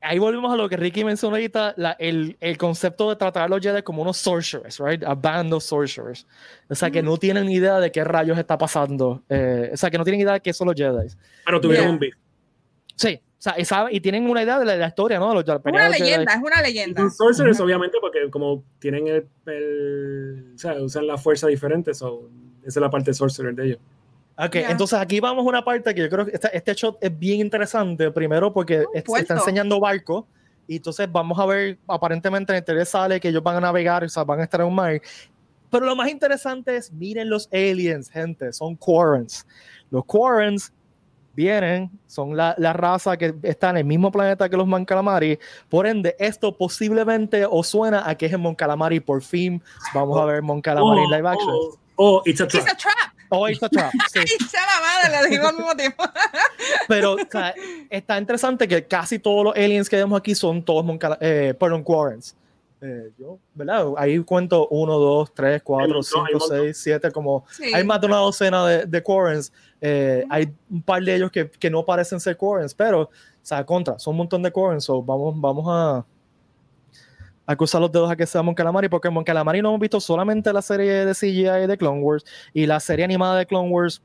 Ahí volvemos a lo que Ricky mencionó ahorita, la- el, el concepto de tratar a los Jedi como unos sorcerers, right? A band of sorcerers. O sea, que no tienen ni idea de qué rayos está pasando. eh, o sea, que no tienen idea de qué son los Jedi. Pero tuvieron Yeah. un beef. Sí, o sea, y, saben- y tienen una idea de la, de la historia, ¿no? De los, una los Jedi. leyenda, es una Y leyenda. son sorcerers, Ujú. obviamente, porque como tienen el, el- o sea, usan la fuerza diferente, so, esa es la parte sorcerer de ellos. Ok, Ya. entonces aquí vamos a una parte que yo creo que esta- este shot es bien interesante. Primero porque es- está enseñando barco. Y entonces vamos a ver, aparentemente en el tele sale que ellos van a navegar, o sea, van a estar en un mar. Pero lo más interesante es, miren los aliens, gente, son Quarrens. Los Quarrens vienen, son la, la raza que está en el mismo planeta que los Mon Calamari. Por ende, esto posiblemente os suena a que es en Mon Calamari. Por fin vamos a ver Mon Calamari en live action. oh, oh, it's a It's trap. a trap. Oh, it's a trap, sí. La madre, le digo al mismo tiempo. Pero o sea, está interesante que casi todos los aliens que vemos aquí son todos Moncala eh, perdón, Quarrens. Eh, yo, ¿verdad? Ahí cuento 1, 2, 3, Hay 4, un montón, hay 5, un montón. 6, 7, como Sí. hay más de una docena de, de Quarrens. Eh, Hay un par de ellos que, que no parecen ser Quarrens, pero, o sea, contra, son un montón de Quarrens. So vamos, vamos a, a cruzar los dedos a que sea Mon Calamari, porque Mon Calamari no hemos visto solamente la serie de CGI de Clone Wars y la serie animada de Clone Wars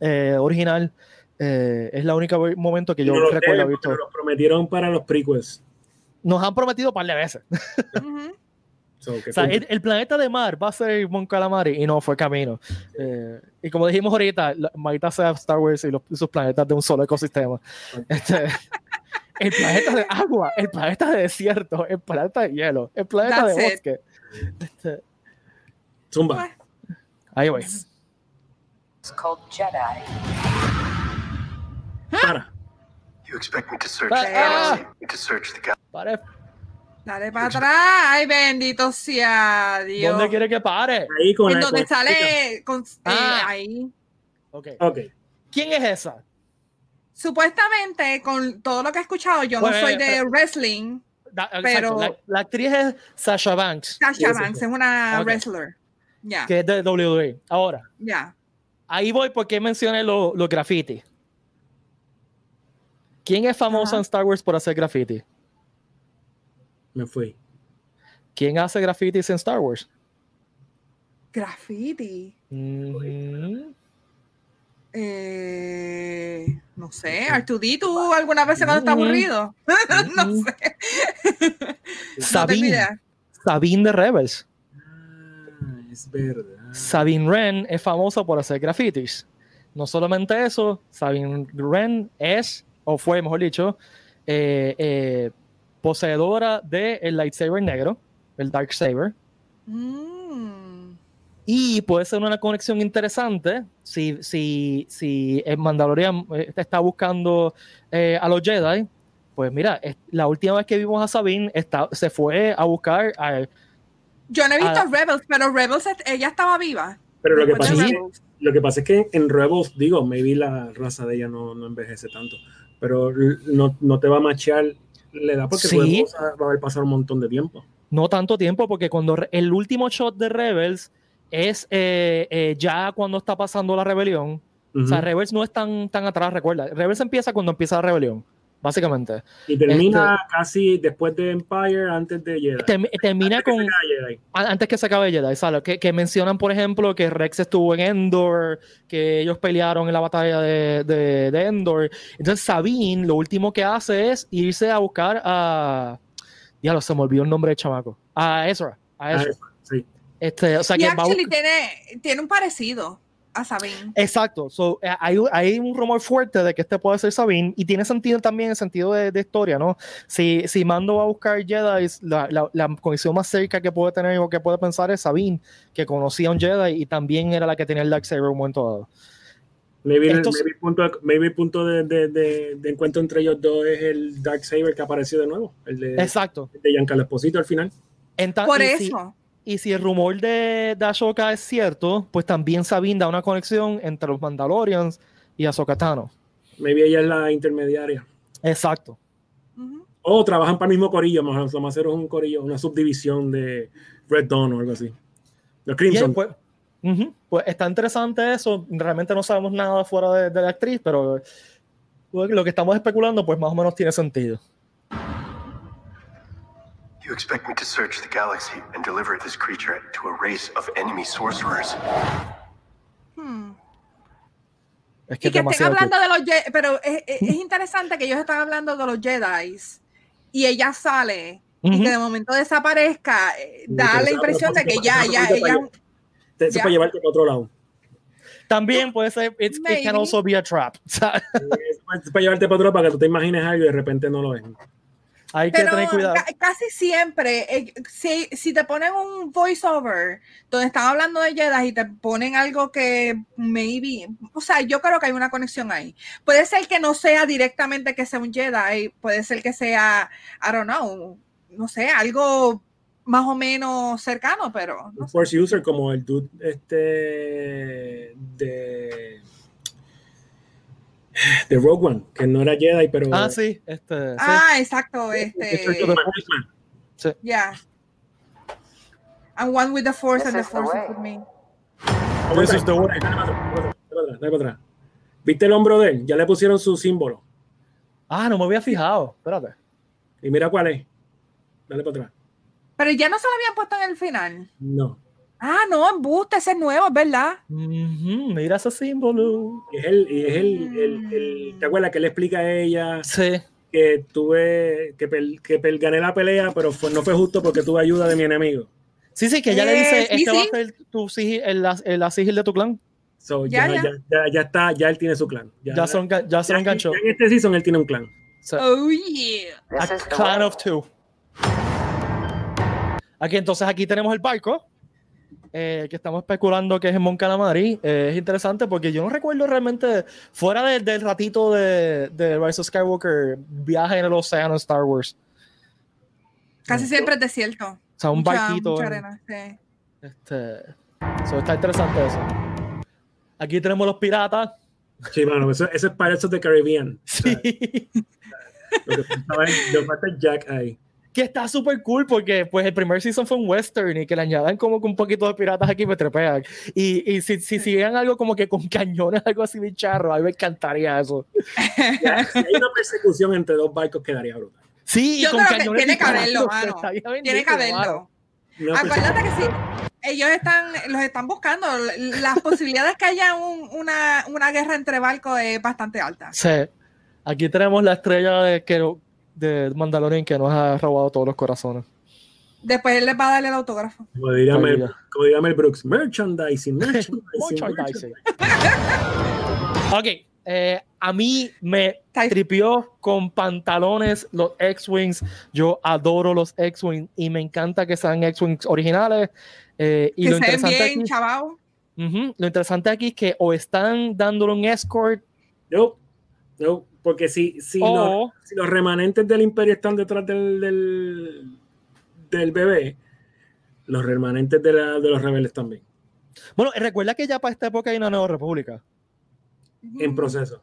eh, original. eh, es la única momento que yo No recuerdo haber visto. los prometieron para los prequels. Nos han prometido un par de veces. So, O sea, el, el planeta de mar va a ser Mon Calamari y no fue camino. Eh, y como dijimos ahorita, maldita sea Star Wars y, los- y sus planetas de un solo ecosistema. Este, el planeta de agua, el planeta de desierto, el planeta de hielo, el planeta That's de it. bosque. Este, Zumba. ahí voy. It's called Jedi. Para. You expect me to search the galaxy, to search the galaxy. Pare. Dale para atrás. Ay, bendito sea Dios. ¿Dónde quiere que pare? Ahí con En donde con- sale con, eh, Ah. ahí. Ok. Ok. ¿Quién es esa? Supuestamente, con todo lo que he escuchado, yo Bueno, no soy eh, de wrestling. Da- exacto, Pero- la, la actriz es Sasha Banks, Sasha Banks es una wrestler. Ya, que es de WWE. Ahora, ya. ahí voy porque mencioné lo- los graffiti. ¿Quién es famoso en Star Wars por hacer graffiti? Me fui. ¿Quién hace grafitis en Star Wars? Graffiti. Ujú. Eh, no sé, Artudito alguna vez cuando está aburrido. no sé. Sabine. Sabine de Rebels. Ah, es verdad. Sabine Wren es famosa por hacer grafitis. No solamente eso, Sabine Wren es, o fue, mejor dicho, eh, eh, poseedora del lightsaber negro, el Dark Saber. Mm. Y puede ser una conexión interesante si, si, si el Mandalorian eh, está buscando eh, a los Jedi. Pues mira, la última vez que vimos a Sabine está, se fue a buscar a, Yo no he visto Ah. Rebels, pero Rebels ella estaba viva. Pero lo que, pasa es que, Rebels. lo que pasa es que en Rebels, digo, maybe la raza de ella no, no envejece tanto, pero no, no te va a machear la edad porque Sí. va a haber pasado un montón de tiempo. no tanto tiempo, porque cuando el último shot de Rebels es eh, eh, ya cuando está pasando la rebelión. O sea. Rebels no es tan, tan atrás, recuerda. Rebels empieza cuando empieza la rebelión, básicamente. y termina este- casi después de Empire, antes de Jedi. Term- termina Antes con... Jedi. a- antes que se acabe Jedi, ¿sabes? Que, que mencionan, por ejemplo, que Rex estuvo en Endor, que ellos pelearon en la batalla de, de- de Endor. Entonces Sabine lo último que hace es irse a buscar a... Ya se me olvidó el nombre del chamaco. A Ezra. A Ah, Ezra. Este, o sea, Y que actually buscar- tiene, tiene un parecido a Sabine. Exacto. So, eh, hay, hay un rumor fuerte de que este puede ser Sabine y tiene sentido también en sentido de, de historia, ¿no? Si, si Mando va a buscar Jedi, la, la, la conexión más cerca que puede tener o que puede pensar es Sabine, que conocía a un Jedi y también era la que tenía el Darksaber en un momento dado. Maybe, el- Estos- maybe punto, maybe punto de, de- de- de encuentro entre ellos dos es el Dark Saber que apareció de nuevo, el de, Exacto. el de Giancarlo Esposito al final. Enta- Por y si- eso. Y si el rumor de, de Ahsoka es cierto, pues también Sabine da una conexión entre los Mandalorians y Ahsoka Tano. Maybe ella es la intermediaria. Exacto. Ujú. O trabajan para el mismo corillo, más o menos es un corillo, una subdivisión de Red Dawn o algo así. Los Crimson. pues, ujú, pues está interesante eso. Realmente no sabemos nada fuera de, de la actriz, pero lo que estamos especulando, pues más o menos tiene sentido. You expect me to search the galaxy and deliver this creature to a race of enemy sorcerers. Hmm. Es que Y que es estén hablando de los Jedi, pero es, es- es interesante que ellos están hablando de los Jedi y ella sale cool. y Ujú. que de momento desaparezca, eh, da la impresión de que ya, ya, ella, para Te- ya. para llevarte para otro lado. También puede ser, it can also be a trap. Es para llevarte para otro lado para que tú te imagines algo y de repente no lo ves. Hay que pero tener cuidado. ca- casi siempre, eh, si, si te ponen un voiceover donde están hablando de Jedi y te ponen algo que maybe, o sea, yo creo que hay una conexión ahí. Puede ser que no sea directamente que sea un Jedi, puede ser que sea, I don't know, no sé, algo más o menos cercano, pero no Un sé. Force user como el dude este de de Rogue One, que no era Jedi, pero Ah, sí. Este, sí. Ah, exacto, este, Church of the Force Man. yeah. I'm one with the Force This and the Force with me. Dale para atrás. ¿Viste el hombro de él? Ya le pusieron su símbolo. Ah, no me había fijado. Espérate. Y mira cuál es. Dale para atrás. Pero ya no se lo habían puesto en el final. No. Ah, no, embuste, ese es nuevo, es verdad. Ujú, mira ese símbolo. Y es el, y es el, el, el- ¿te acuerdas que le explica a ella Sí. que tuve, que, pel- que pel- gané la pelea, pero fue- no fue justo porque tuve ayuda de mi enemigo? Sí, sí, que ella le dice, Eh, sí, este va a ser tu sigil, el, el, la sigil de tu clan. So, Ya, ya, ya. ya. Ya, ya está, ya él tiene su clan. Ya, Ya, son, ya se enganchó. ya en este season él tiene un clan. Oh, yeah. a clan of two. Aquí entonces aquí tenemos el barco eh, que estamos especulando que es en Mon Calamari. Eh, es interesante porque yo no recuerdo realmente fuera de- del ratito de, de Rise of Skywalker viaje en el océano en Star Wars. Casi siempre es desierto. O sea, un Mucha- barquito. mucha en- arena, sí. este, so, está interesante eso. Aquí tenemos los piratas. Sí, mano, eso, eso es Pirates of the Caribbean. O sea, Sí. lo que faltaba es- Jack ahí. Que está súper cool porque pues el primer season fue un western y que le añadan como que un poquito de piratas aquí me trepean y, y si, si siguen algo como que con cañones algo así bien charro a mí me encantaría eso Ya, si hay una persecución entre dos barcos quedaría brutal. sí Yo con creo que tiene que haberlo, mano. Tiene que mano. haberlo. Acuérdate que sí. Ellos están, los están buscando. Las posibilidades que haya un- una, una guerra entre barcos es bastante alta. sí aquí tenemos la estrella de, que, de Mandalorian que nos ha robado todos los corazones Después él les va a darle el autógrafo. Como diría, Mel, como diría Mel Brooks, merchandising, merchandising. Merchandising. ok eh, a mí me tripió con pantalones los X-Wings. Yo adoro los X-Wings y me encanta que sean X-Wings originales. eh, y que lo se ven interesante, bien, aquí, lo interesante aquí es que o están dándole un escort No, no, porque si, si, los, o si los remanentes del imperio están detrás del, del, del bebé, los remanentes de, la, de los rebeldes también, bueno, recuerda que ya para esta época hay una nueva república. en proceso.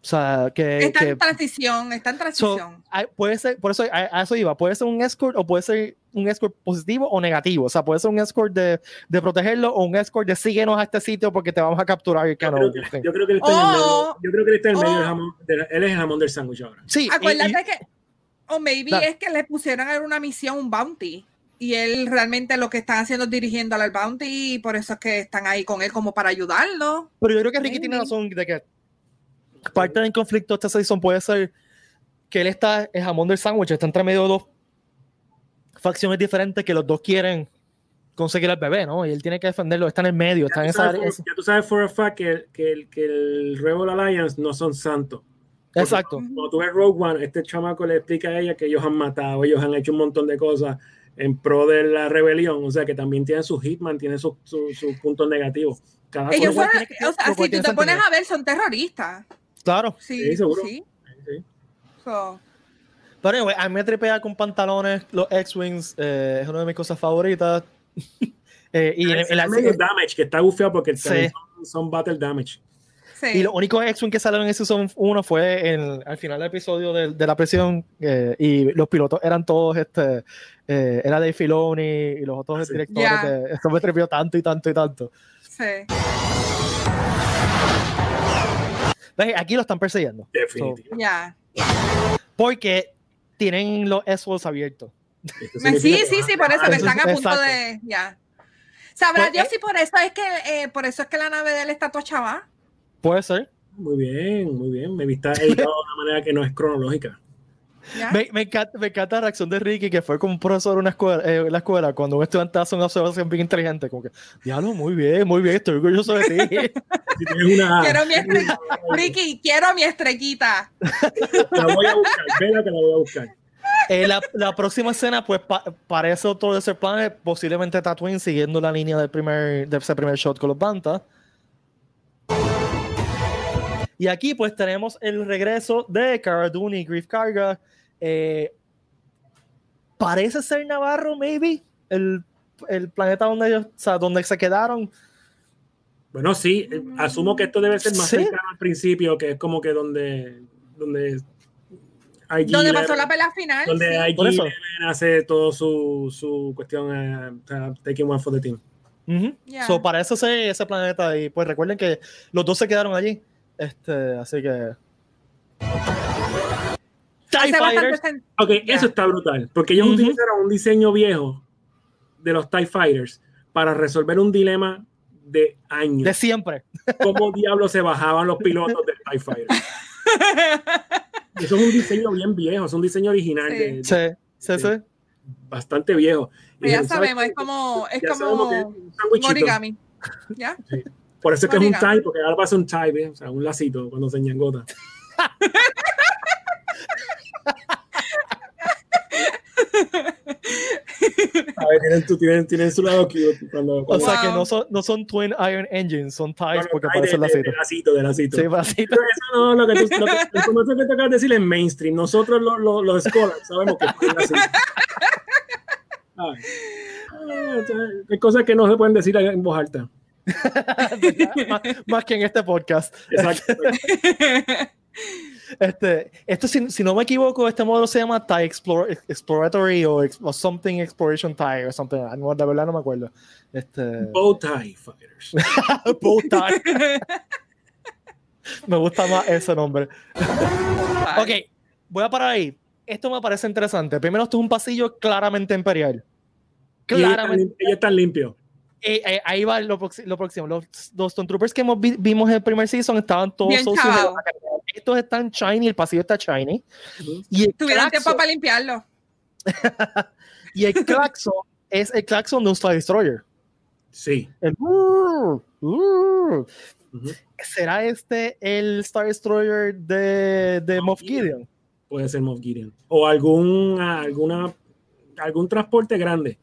O sea, que, Está que- en transición, está en so, transición. hay- puede ser, por eso a, a eso iba, puede ser un escort o puede ser un escort positivo o negativo. O sea, puede ser un escort de, de protegerlo o un escort de síguenos a este sitio porque te vamos a capturar. Yo creo, que, Sí. yo creo que él está en el medio, Oh, yo creo que él está en el medio oh. del jamón, de- él es el jamón del sándwich ahora. Sí, Acuérdate y- que, o maybe es que le pusieron a él una misión, un bounty. Y él realmente lo que están haciendo es dirigiéndole al bounty y por eso es que están ahí con él como para ayudarlo. Pero yo creo que Ricky tiene razón de que parte del conflicto de esta season puede ser que él está, el jamón del sándwich, está entre medio de dos facciones diferentes que los dos quieren conseguir al bebé, ¿no? Y él tiene que defenderlo, está en el medio, está en esa área. for- ya tú sabes for a fact que, que, el- que el Rebel Alliance no son santos. Porque Exacto. Cuando tú ves Rogue One, este chamaco le explica a ella que ellos han matado, ellos han hecho un montón de cosas en pro de la rebelión, o sea que también tienen su hitman, tienen sus su, sus puntos negativos. Cada Ellos tiene que- o sea, si tú te pones a ver, son terroristas. Claro. Sí, Sí, seguro. sí. Sí. So, Pero anyway, a mí me tripea con pantalones, los X-Wings, eh, es una de mis cosas favoritas. Eh, y, en- en la- el medio damage que está bufeado porque Sí. son, son battle damage. sí. y los únicos X-Wing que salieron en Season 1 fue en- al final del episodio de, de la presión eh, y los pilotos eran todos, este, eh, era Dave Filoni y los otros Ah, sí. directores. De- esto me tripió tanto y tanto y tanto. sí. ¿Ves? Aquí lo están persiguiendo. Definitivo. Ya. Porque tienen los S-Walls abiertos. Me- Sí, sí, sí, por eso Ah, que eso están es- a punto exacto. de. Ya. Sabrá Pues, Dios eh, si por eso es que eh, por eso es que la nave de él está toda chava. Puede ser. Muy bien, muy bien. Me viste editado de una manera que no es cronológica. Me, me encanta, me encanta la reacción de Ricky, que fue como un profesor en una escuela, eh, en la escuela, cuando un estudiante hace una observación bien inteligente, como que, diablo, muy bien, muy bien, estoy orgulloso de ti. Una Quiero mi estrellita. Ricky, quiero mi estrellita. La voy a buscar, vela que la voy a buscar. Eh, la, la próxima escena, pues, pa- parece otro de ese planet, posiblemente Tatooine, siguiendo la línea del primer, de ese primer shot con los Bantas. Y aquí, pues, tenemos el regreso de Cara Dune y Grief Karga. Eh, parece ser Navarro, maybe, el, el planeta donde ellos, o sea, donde se quedaron. Bueno, sí, eh, asumo que esto debe ser más Sí. cercano al principio, que es como que donde, donde IG Donde pasó la pelea final. donde sí. IG Por eso. Hace todo su, su cuestión, sea, taking one for the team. Ujú. Ya. So, parece ser ese planeta. Y pues recuerden que los dos se quedaron allí. Este, así que. TIE Fighters. Ok, Ya. eso está brutal, porque ellos Ujú. utilizaron un diseño viejo de los TIE Fighters para resolver un dilema de años. De siempre. ¿Cómo diablos se bajaban los pilotos del TIE Fighter? Eso es un diseño bien viejo, es un diseño original. Sí. de- de- Sí, sí, Sí. sí. bastante viejo. Y Pues ya dijeron, ¿sabes sabemos, es como, es como origami. ¿Ya? Por eso es que es un tie, porque ahora pasa un tie, ¿ves? o sea, un lacito cuando se ñangota. A ver, tienen, tu- tienen, tienen su lado cute. Cuando, O cuando- sea que no son, no son Twin Iron Engines, son TIEs cuando porque parecen de, lacitos. de lacito, de lacito. Sí, lacito. Pero eso no, lo que tú, lo que, la información que te acabas de decir es mainstream. Nosotros, los, los, los scholars, sabemos que es así. Ah, o Hay cosas que no se pueden decir en voz alta. más, más que en este podcast. Exacto. Este, esto, si, si no me equivoco, este modelo se llama TIE Explore- Exploratory o, ex- o Something Exploration TIE o something. No, de verdad no me acuerdo. Este, Bow tie fighters. Bow tie. me gusta más ese nombre. Ok, voy a parar ahí. Esto me parece interesante. Primero, esto es un pasillo claramente imperial. Y Claramente. lim- ellos están limpios. Eh, eh, ahí va lo, lo próximo. Los, los Stormtroopers que hemos vi- vimos en el primer season estaban todos Bien Estos están shiny, el pasillo está shiny. Y el Tuvieron tiempo claxon, para limpiarlo. y el claxon es el claxon de un Star Destroyer. Sí. ¿Será este el Star Destroyer de, de Moff Gideon? Puede ser Moff Gideon. O algún, alguna, algún transporte grande.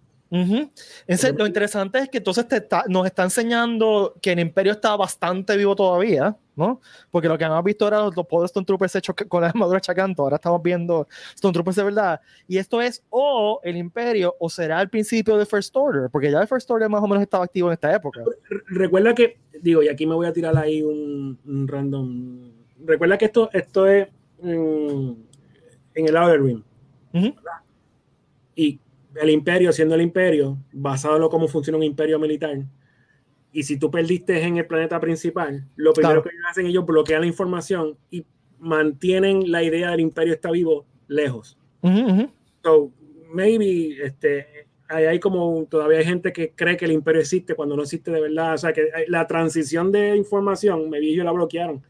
Lo interesante es que entonces te está- nos está enseñando que el Imperio está bastante vivo todavía, ¿no? Porque lo que habíamos visto era los, los poderes Stormtroopers hechos con la armadura Chacanto, ahora estamos viendo Stormtroopers de verdad. Y esto es o el Imperio o será el principio de First Order, porque ya el First Order más o menos estaba activo en esta época. Re- Recuerda que, digo, y aquí me voy a tirar ahí un, un random. Recuerda que esto, esto es mm, en el Outer Rim. Ujú. Y el imperio, siendo el imperio, basado en cómo funciona un imperio militar. Y si tú perdiste en el planeta principal, lo primero Claro. que hacen, ellos bloquean la información y mantienen la idea del imperio está vivo lejos. Ujú, ujú. So, maybe este, hay, hay como todavía hay gente que cree que el imperio existe cuando no existe de verdad. O sea, que eh, la transición de información, me vi ellos la bloquearon.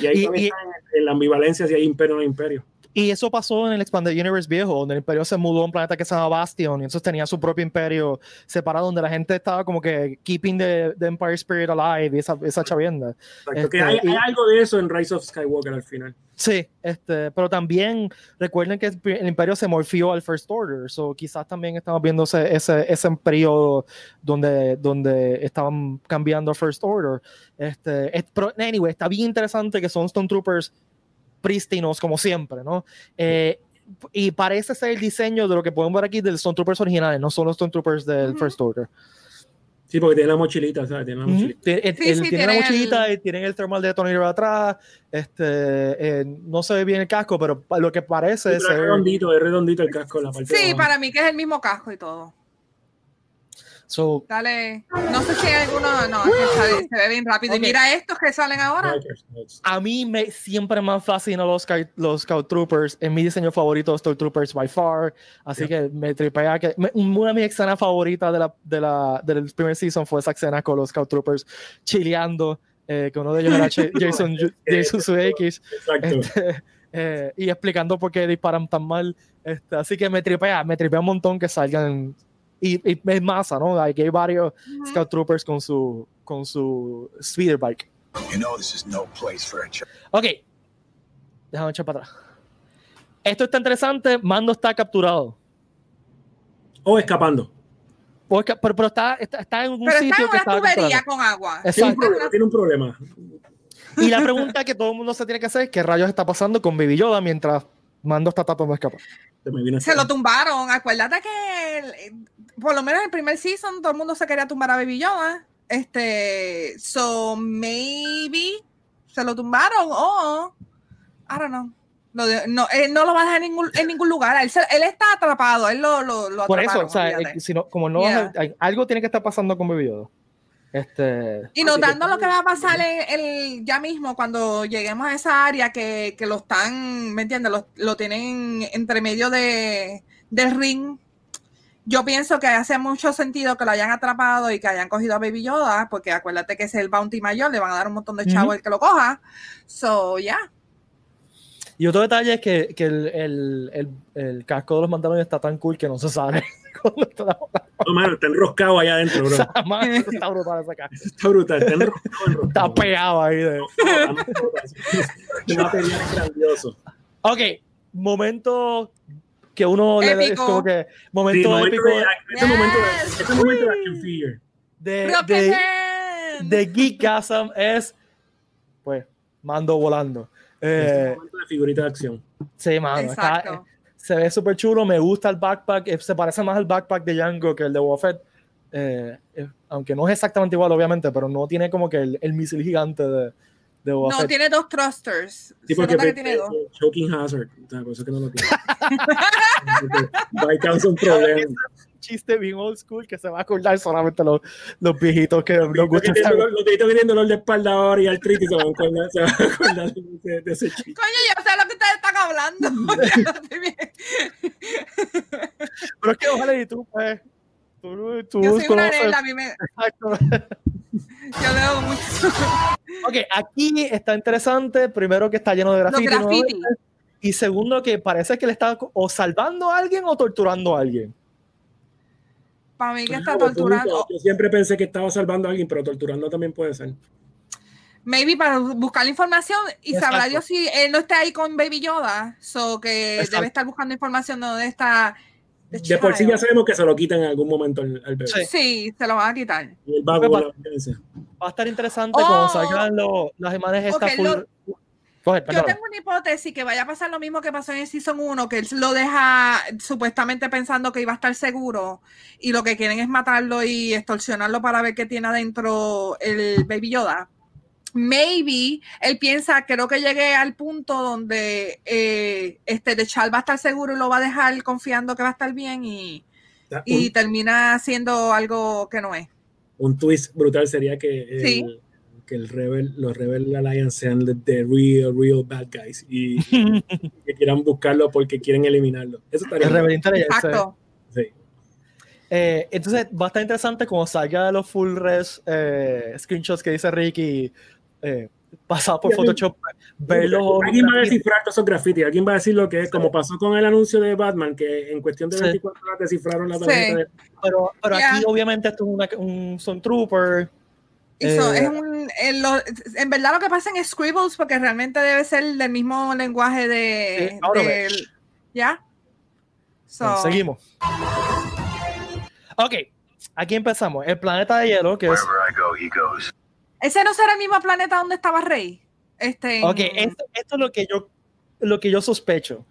Y ahí Y- y- están en, en la ambivalencia si hay imperio o no imperio. Y eso pasó en el Expanded Universe viejo, donde el imperio se mudó a un planeta que se llama Bastion, y entonces tenía su propio imperio separado, donde la gente estaba como que keeping the, the Empire Spirit alive y esa, esa chavienda. Exacto, Este, que hay, y- hay algo de eso en Rise of Skywalker al final. Sí, este, pero también recuerden que el, imperio se morfió al First Order, so quizás también estamos viendo ese, ese, ese periodo donde, donde estaban cambiando First Order. Este, es- pero anyway, está bien interesante que son Stormtroopers prístinos como siempre, ¿no? Eh, y parece ser el diseño de lo que podemos ver aquí de Stormtroopers originales, no son los Stormtroopers del Ujú. First Order. Sí, porque tiene la mochilita, ¿sabes? Tiene la mochilita. Tiene- el- Sí, el- sí, tienen la tienen mochilita el- y tienen el thermal detonator atrás. Este, eh, no se ve bien el casco, pero lo que Sí, parece pero es ser. redondito, es redondito el casco. La parte Sí, para mí que es el mismo casco y todo. So, Dale. No sé si hay alguno. No, se ve bien rápido. Ok. Y mira estos que salen ahora. a mí me siempre me fascinan los, Scout- los Scout Troopers. Es mi diseño favorito de Star Troopers by far. Así que me tripea que. me- una de mis escenas favoritas de la, de la, del primer season fue esa escena con los Scout Troopers chileando. eh, que uno de ellos era Jason, Jason Sudeikis. Exacto. Este, eh, y explicando por qué disparan tan mal. Este, así que me tripea, me tripea un montón que salgan. Y, y es masa, ¿no? Hay, hay varios Ujú. Scout Troopers con su, con su speeder bike. You know this is no place for a. Ok, déjame echar para atrás. Esto está interesante. Mando está capturado. O escapando. Porque, pero, pero está, está, está en un Pero está sitio en que una está tubería con agua. Tiene un Exacto. problema. Tiene un problema. Y la pregunta que todo el mundo se tiene que hacer es qué rayos está pasando con Baby Yoda mientras Mando está tratando de escapar. Se lo tumbaron. Acuérdate que por lo menos en el primer season todo el mundo se quería tumbar a Baby Yoda. Este, so maybe se lo tumbaron o I don't know. De- no, él no lo va a dejar en ningún, en ningún lugar. Él, se- él está atrapado. Él lo, lo, lo Por eso, o sea, eh, si no- como no Yeah. algo tiene que estar pasando con Baby Yoda. Este, Y notando lo que va a pasar en el, ya mismo cuando lleguemos a esa área que, que lo están, ¿me entiendes? Lo, lo tienen entre medio de, del ring. Yo pienso que hace mucho sentido que lo hayan atrapado y que hayan cogido a Baby Yoda, porque acuérdate que es el bounty mayor, le van a dar un montón de chavos Ujú. el que lo coja. So, ya. Y otro detalle es que, que el, el, el, el casco de los Mandalorianos está tan cool que no se sale. No, mano, está enroscado allá adentro, bro. Eso está brutal esa. Está brutal, está enroscado, enroscado. Está pegado ahí. De... Un material grandioso. Ok, momento que uno le es como que momento épico de, este momento de, Yes. este momento de action figure. de, de, Rocketman. de es pues mando volando. Este Eh, momento de figurita de acción. sí, mano, está- Exacto. se ve súper chulo, me gusta el backpack, eh, se parece más al backpack de Django que el de Buffett. Eh, eh, aunque no es exactamente igual, obviamente, pero no tiene como que el, el misil gigante de, de Boba No, Fett. tiene dos thrusters. Sí, Se porque nota que pe- tiene dos. pe- choking hazard. O sea, por eso es que no lo tiene. Va a causar un problema. chiste bien old school que se va a acordar solamente los, los viejitos que Los gustan. que tienen dolor- los que tienen dolor de espalda ahora y artritis se van a acordar, se van a acordar de, de ese chiste. Coño, yo sé lo que ustedes están hablando. Pero es que ojalá y tú, pues, tú, tú Yo soy una nena, a mí me, Exacto. yo leo mucho. Ok, aquí está interesante. Primero que está lleno de Los graffiti. Y segundo que parece que le está o salvando a alguien o torturando a alguien. Para mí que está punto. torturando. Yo siempre pensé que estaba salvando a alguien, pero torturando también puede ser. Maybe para buscar la información y sabrá Exacto. Dios si él no está ahí con Baby Yoda. So que Exacto. debe estar buscando información de dónde está. the De por sí ya sabemos que se lo quitan en algún momento al, al bebé. Sí. Sí, se lo van a quitar. Y el Pues, evidencia. Va a estar interesante Oh. cuando salgan los- las imágenes estas Ok, full. lo- Coge, Yo tengo una hipótesis que vaya a pasar lo mismo que pasó en el Season 1, que él lo deja supuestamente pensando que iba a estar seguro y lo que quieren es matarlo y extorsionarlo para ver qué tiene adentro el Baby Yoda. Maybe él piensa, creo que llegué al punto donde eh, este de Chal va a estar seguro y lo va a dejar confiando que va a estar bien y, y termina haciendo algo que no es. un twist brutal sería que, el, Sí. Que el Rebel, los Rebel Alliance sean the, real, real bad guys y, y que quieran buscarlo porque quieren eliminarlo. Eso estaría El Rebel Intelligence. Exacto. Sí. Eh, entonces va a estar interesante cuando salga los full res eh, screenshots que dice Ricky eh, pasado por Sí, Photoshop, verlos. Alguien va a descifrar todos esos grafitis, alguien va a decir lo que es, como pasó con el anuncio de Batman, que en cuestión de Sí. 24 horas descifraron la Sí. tarjeta. de- Pero, pero Ya. aquí obviamente esto es una, un son trooper. Y so- Eh, es un- en, lo- en verdad lo que pasa en Scribbles, porque realmente debe ser del mismo lenguaje de... Del- ¿Ya? So, Seguimos. Ok, aquí empezamos. El planeta de hielo, que es. Wherever I go, he goes. Ese no será el mismo planeta donde estaba Rey. Este, en- Ok, esto, esto es lo que yo lo que yo sospecho.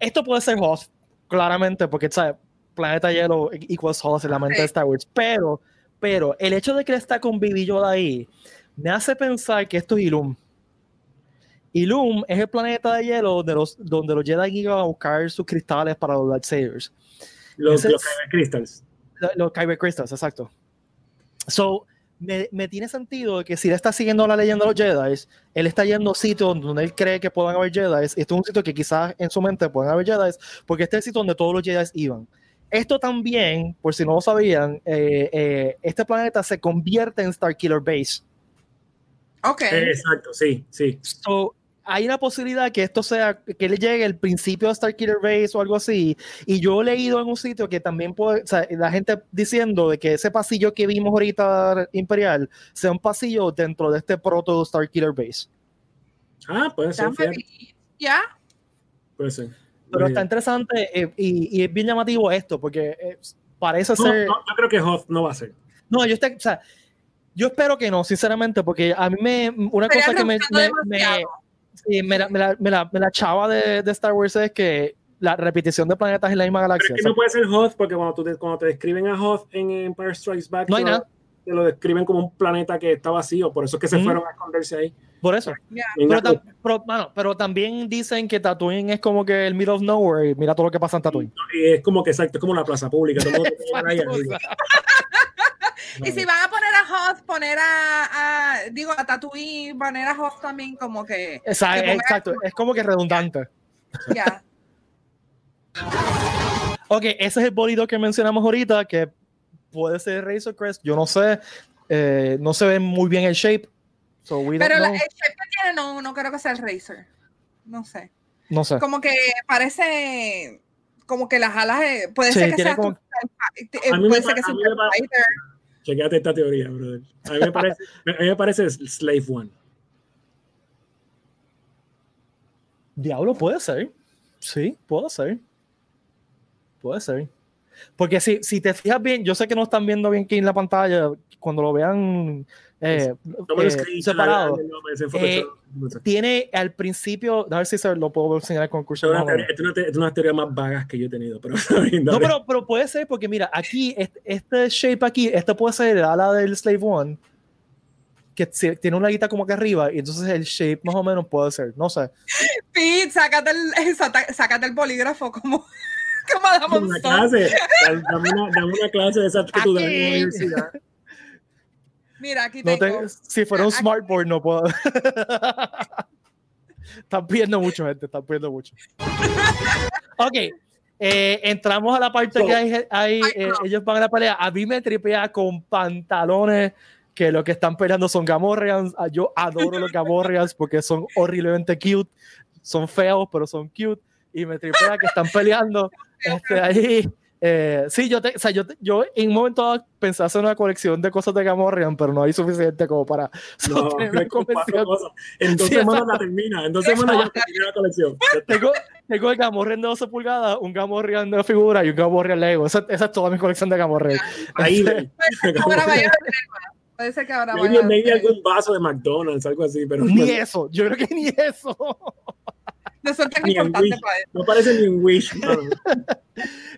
Esto puede ser Hoth, claramente, porque ¿sabes? Planeta de Hielo equals Hoth en la mente de Ok. Star Wars. Pero, pero el hecho de que él está con Baby Yoda ahí me hace pensar que esto es Ilum. Ilum es el planeta de hielo donde los, donde los Jedi iban a buscar sus cristales para los lightsabers. Los, los Kyber Crystals. Lo- Los Kyber Crystals, exacto. So, me, me tiene sentido de que si él está siguiendo la leyenda de los Jedi, él está yendo a sitios donde él cree que puedan haber Jedi. Este es un sitio que quizás en su mente puedan haber Jedi, porque este es el sitio donde todos los Jedi iban. Esto también, por si no lo sabían, eh, eh, este planeta se convierte en Starkiller Base. ok. Eh, exacto, sí, sí. So, hay una posibilidad que esto sea, que le llegue el principio de Starkiller Base o algo así. Y yo he leído en un sitio que también puede, o sea, la gente diciendo de que ese pasillo que vimos ahorita Imperial sea un pasillo dentro de este proto Starkiller Base. Ah, puede ser. ¿Ya? puede ser. Pero está interesante eh, y, y es bien llamativo esto, porque eh, parece No, ser. no, yo creo que Hoth no va a ser. No, yo, estoy- o sea, yo espero que no, sinceramente, porque a mí me. Una Estaría cosa que me, me- me- sí, me la, me la- me la- me la chava de, de Star Wars es que la repetición de planetas en la misma Pero galaxia. es que no puede ser Hoth porque cuando, tú te, cuando te describen a Hoth en Empire Strikes Back, No hay te lo- nada. te lo describen como un planeta que está vacío, por eso es que se Ujú. fueron a esconderse ahí. Por eso. Pero, tam- pero, mano, pero también dicen que Tatooine es como que el middle of nowhere. y Mira todo lo que pasa en Tatooine. y es como que exacto, es como la plaza pública. todo mundo. Y si van a poner a Hoth, poner a, a- digo, a Tatooine, poner a Hoth también como que, exacto, es como que redundante. ya. Ok, ese es el bolido que mencionamos ahorita, que puede ser Razor Crest, yo no sé. eh, no se ve muy bien el shape. So we don't Pero la- el shape que tiene no, no creo que sea el Razer. no sé. No sé. Como que parece como que las alas eh, puede Sí, ser que sea como- eh, A mí me puede ser que sea. Chequéate esta teoría, brother. A mí me parece, a mí me parece Slave One. Diablo puede ser. Sí, puede ser. Puede ser. Porque si, si te fijas bien, yo sé que no están viendo bien aquí en la pantalla, cuando lo vean eh, No me eh, separado, no, no, no, Photoshop. tiene al principio, a ver si se lo puedo enseñar con curso. es una más o teoría- menos. esta es es una teoría más vagas que yo he tenido, pero No, pero, pero puede ser porque mira, aquí, este, este shape aquí, este puede ser el ala del Slave One, que tiene una guita como acá arriba, y entonces el shape más o menos puede ser, no sé. Pete, sácate el, sácate el bolígrafo como, Adam una clase, dame una, dame una clase de esas que tú das en la universidad. Mira, aquí No tengo. te- si fuera un Aquí- smartboard no puedo. están pidiendo mucho, gente, están pidiendo mucho. Ok, eh, entramos a la parte So- que hay, hay, Ay, eh, ellos van a la pelea. A mí me tripea con pantalones que lo que están peleando son Gamorreans. Ah, Yo adoro los Gamorreans porque son horriblemente cute. Son feos, pero son cute. Y me tripea que están peleando este, ahí. Eh, sí, yo, te, o sea, yo, te- yo en un momento dado pensé hacer una colección de cosas de Gamorrean, pero no hay suficiente como para No, cosas. En dos Sí, semanas la termina. En dos semanas ya termina la colección. Tengo, tengo el Gamorrean de 12 pulgadas, un Gamorrean de figura y un Gamorrean Lego. Esa, esa es toda mi colección de Gamorrean. Ahí Este, ven. Ahora vaya a tener más. Puede ser que ahora Maybe, vaya maybe algún vaso de McDonald's, algo así, pero Ni no, eso, yo creo que ni eso. No son tan Ni en importantes Wish. para él. no parece ni un Wish.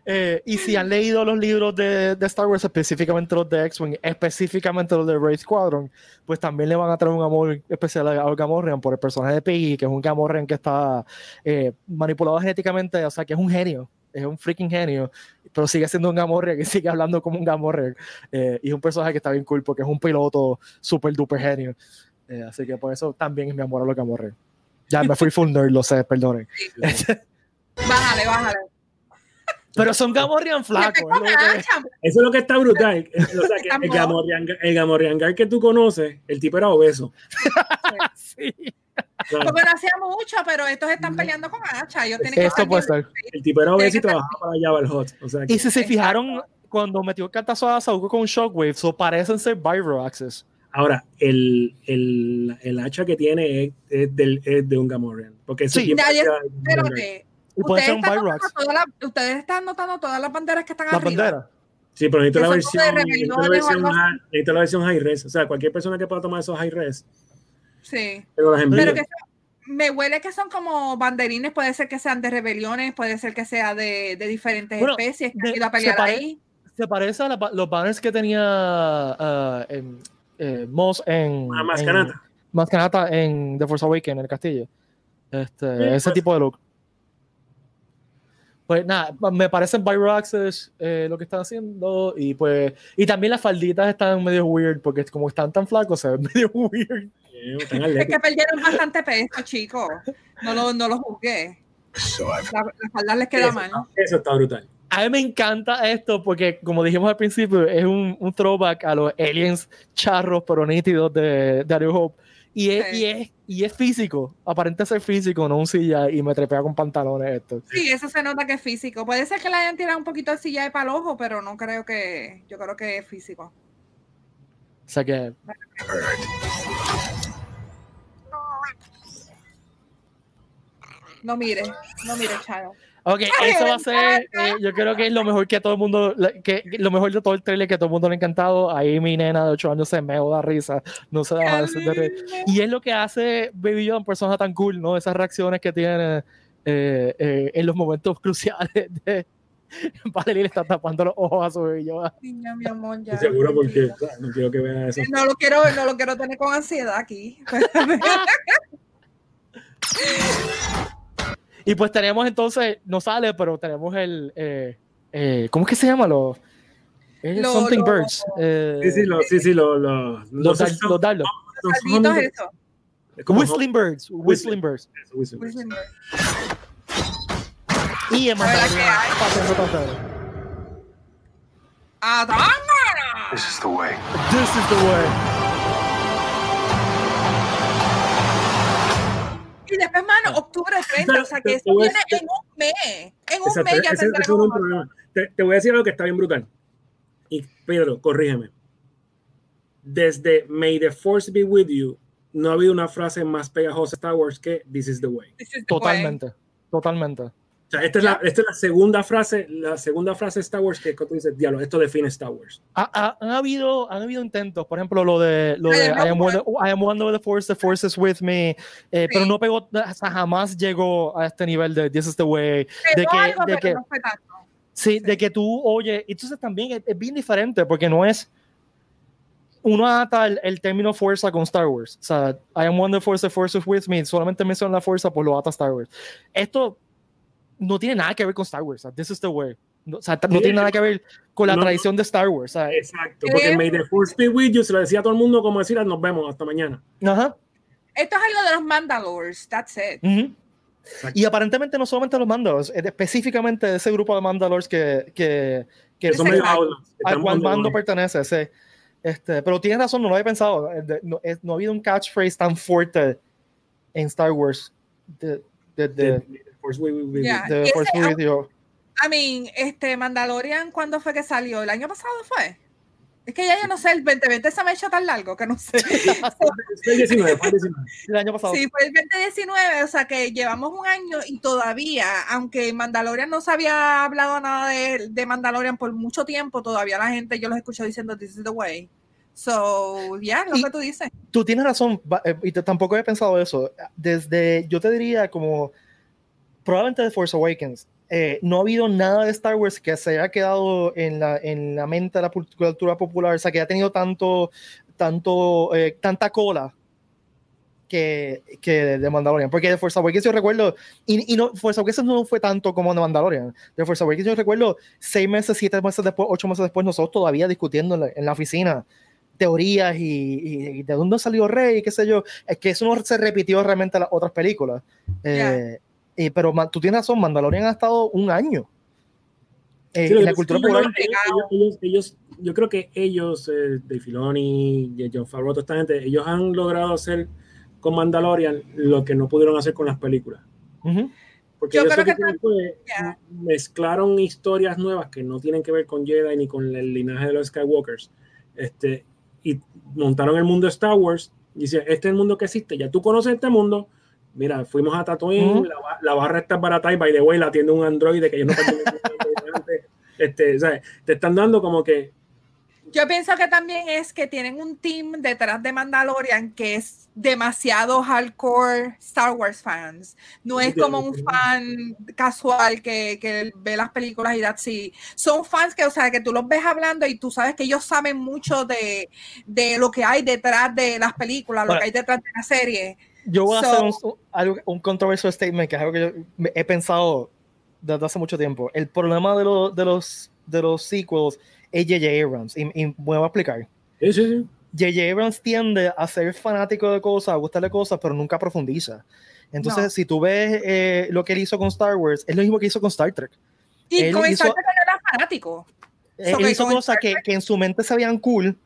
Eh, y si han leído los libros de, de Star Wars, específicamente los de X-Wing, específicamente los de Wraith Squadron, pues también le van a traer un amor especial a, Gamorrean por el personaje de Peggy, que es un Gamorrean que está eh, manipulado genéticamente, o sea, que es un genio, es un freaking genio, pero sigue siendo un Gamorrean que sigue hablando como un Gamorrean. eh, y es un personaje que está bien cool porque es un piloto super duper genio. Eh, así que por eso también es mi amor a los Gamorrean. Ya me fui full nerd, lo sé, perdonen. Bájale, bájale. Pero son Gamorrean flacos. Es que-. Eso es lo que está brutal. O sea, que el. Gamorrean, el Gamorrean que tú conoces, el tipo era obeso. Sí. O sea, Porque no hacía mucho, pero estos están peleando con hacha. Ellos tienen Esto puede ser. el tipo era obeso y trabajaba para Jabba el Hot. O sea, que- Y si se fijaron, cuando metió el cartazo a Sauco con Shockwave, so parecen ser Axis. Ahora, el, el, el hacha que tiene es, es del, es de un Gamorrean. Porque Sí. Guard. Espérate. Ustedes ser un están, notando todas las- ustedes están notando todas las banderas que están La arriba. bandera. Sí, pero necesito la, versión, necesito, la versión, high- necesito la versión high res. O sea, cualquier persona que pueda tomar esos high res, Sí. pero las envío. Pero que me huele que son como banderines, puede ser que sean de rebeliones, puede ser que sea de, de diferentes Bueno, especies que de- han ido a se pare- ahí. Se parece a la los banners que tenía en, eh, Moss en. Una en- mascarata. Mascarata en The Force Awakens, en el castillo. Este, Sí, ese pues. tipo de look. Pues nada, me parecen Byroxes eh, lo que están haciendo. Y pues. Y también las falditas están medio weird, porque como están tan flacos, se ven medio weird. Es que perdieron bastante peso, chicos. No lo, no lo juzgué. So I've La, la falda les queda Eso, mal. eso está brutal. A mí me encanta esto porque, como dijimos al principio, es un, un throwback a los aliens charros pero nítidos de, de A New Hope. Y es, Sí. y, es, y es físico, aparenta ser físico, no un silla y me trepea con pantalones esto. Sí, eso se nota que es físico. Puede ser que le hayan tirado un poquito de silla para el ojo, pero no creo que. Yo creo que es físico. O sea que. No mire, no mire, Charo. Ok, eso va a ser, eh, yo creo que es lo mejor que todo el mundo, que, que lo mejor de todo el trailer que todo el mundo le ha encantado. Ahí mi nena de 8 años se me da risa, no se deja de. Y es lo que hace Baby Yoda un personaje tan cool, ¿no? Esas reacciones que tiene eh, eh, en los momentos cruciales de Valerie le está tapando los ojos a su Baby Yoda. Niña, mi amor, ya. Seguro porque tranquila. o sea, no quiero que vean eso. No lo quiero, no lo quiero tener con ansiedad aquí. Y pues tenemos entonces, no sale, pero tenemos el, eh, eh, ¿cómo es que se llama? Los, eh, Lo- Something lo- Birds. eh, Sí, sí, lo, sí, sí, lo, lo, no los, los dardos. son- Salditos eso. Whistling Birds. Whistling Birds. Eso, Whistling Birds. Whistling Y en A ver, Mandalorian, ¿qué hay? pasando tanto. ¡Atanga! This is the way. This is the way. Mano, octubre 30, o sea que eso viene en un mes. En un mes ya ese, ese un problema. Te, te, voy a decir algo que está bien brutal. Y Pedro, corrígeme. Desde May the Force be with you, no ha habido una frase más pegajosa de Star Wars que This is the way. Is the Totalmente, way. totalmente. O sea, esta, es la, esta es la segunda frase, la segunda frase de Star Wars que tú dices, diablo, esto define Star Wars. Ha, ha, han, habido, han habido intentos, por ejemplo, lo de, lo de I, am one, I am one the Force, the Force is with me, eh, sí. pero no pegó, o sea, jamás llegó a este nivel de This is the way. De que, algo, de que, no fue tanto. sí, Sí. de que tú oye, entonces también es, es bien diferente porque no es uno ata el, el, término fuerza con Star Wars. O sea, I am one the force, the force is with me. Solamente menciona la fuerza, pues lo ata Star Wars. Esto no tiene nada que ver con Star Wars. O sea, this is the way. No, o sea, no Sí, tiene nada que ver con la no, tradición de Star Wars. Sea, Exacto, porque Eh. May the Force be with you se lo decía a todo el mundo como decir, nos vemos hasta mañana. ajá. Esto es algo de los Mandalores, that's it. Y aparentemente no solamente los Mandalors, es específicamente ese grupo de Mandalors que, que, que al cual mando pertenece. Sí. Este, pero tienes razón, no lo había pensado. Eh, No, es- no ha habido un catchphrase tan fuerte en Star Wars de, de, de, Force with you. Yeah. Ese- Force with you. I mean, este Mandalorian, ¿cuándo fue que salió? ¿El año pasado fue? Es que ya yo no sé, el 2020 se me ha hecho tan largo que no sé. Fue el 19, fue el 19. El año pasado. Sí, fue el 2019, o sea que llevamos un año y todavía, aunque Mandalorian no se había hablado nada de, de Mandalorian por mucho tiempo, todavía la gente, yo los escucho diciendo, this is the way. So, ya, yeah, lo Y- que tú dices. Tú tienes razón, eh, y tampoco he pensado eso. Desde, yo te diría como, probablemente de Force Awakens, eh, no ha habido nada de Star Wars que se haya quedado en la, en la mente de la cultura popular, o sea, que haya tenido tanto, tanto, eh, tanta cola que, que de Mandalorian. Porque de Force Awakens yo recuerdo, y, y no, Force Awakens no fue tanto como de Mandalorian. De Force Awakens yo recuerdo seis meses, siete meses después, ocho meses después, nosotros todavía discutiendo en la, en la oficina teorías y, y, y, de dónde salió Rey, qué sé yo. Es que eso no se repitió realmente en las otras películas. Eh, y, pero tú tienes razón, Mandalorian ha estado un año. eh, Sí, en la cultura popular. ellos, ellos, ellos, yo creo que ellos, eh, de Filoni, de John Favreau, toda esta gente, ellos han logrado hacer con Mandalorian lo que no pudieron hacer con las películas. Ujú. Porque Yo ellos creo que que hicieron fue, Yeah. mezclaron historias nuevas que no tienen que ver con Jedi ni con el linaje de los Skywalkers. Este, y montaron el mundo de Star Wars. Y dice, este es el mundo que existe. Ya tú conoces este mundo. Mira, fuimos a Tatooine, Ujú. la, ba- la barra está barata y by the way la atiende un androide que yo no este, o sea, te están dando como que Yo pienso que también es que tienen un team detrás de Mandalorian que es demasiado hardcore Star Wars fans. No es como un fan casual que, que ve las películas y that's it. Son fans que, o sea, que tú los ves hablando y tú sabes que ellos saben mucho de, de lo que hay detrás de las películas, lo Bueno. que hay detrás de la serie. Yo voy a So- hacer un, un controversial statement, que es algo que yo he pensado desde hace mucho tiempo. El problema de, lo- de, los, de los sequels es J.J. Abrams, y, y me voy a explicar. sí, sí, sí. J.J. Abrams tiende a ser fanático de cosas, a gustarle cosas, pero nunca profundiza. Entonces, No. si tú ves eh, lo que él hizo con Star Wars, es lo mismo que hizo con Star Trek. Y Él con hizo- Star Trek era fanático. Eh, So él hizo cosas que, que en su mente se veían cool,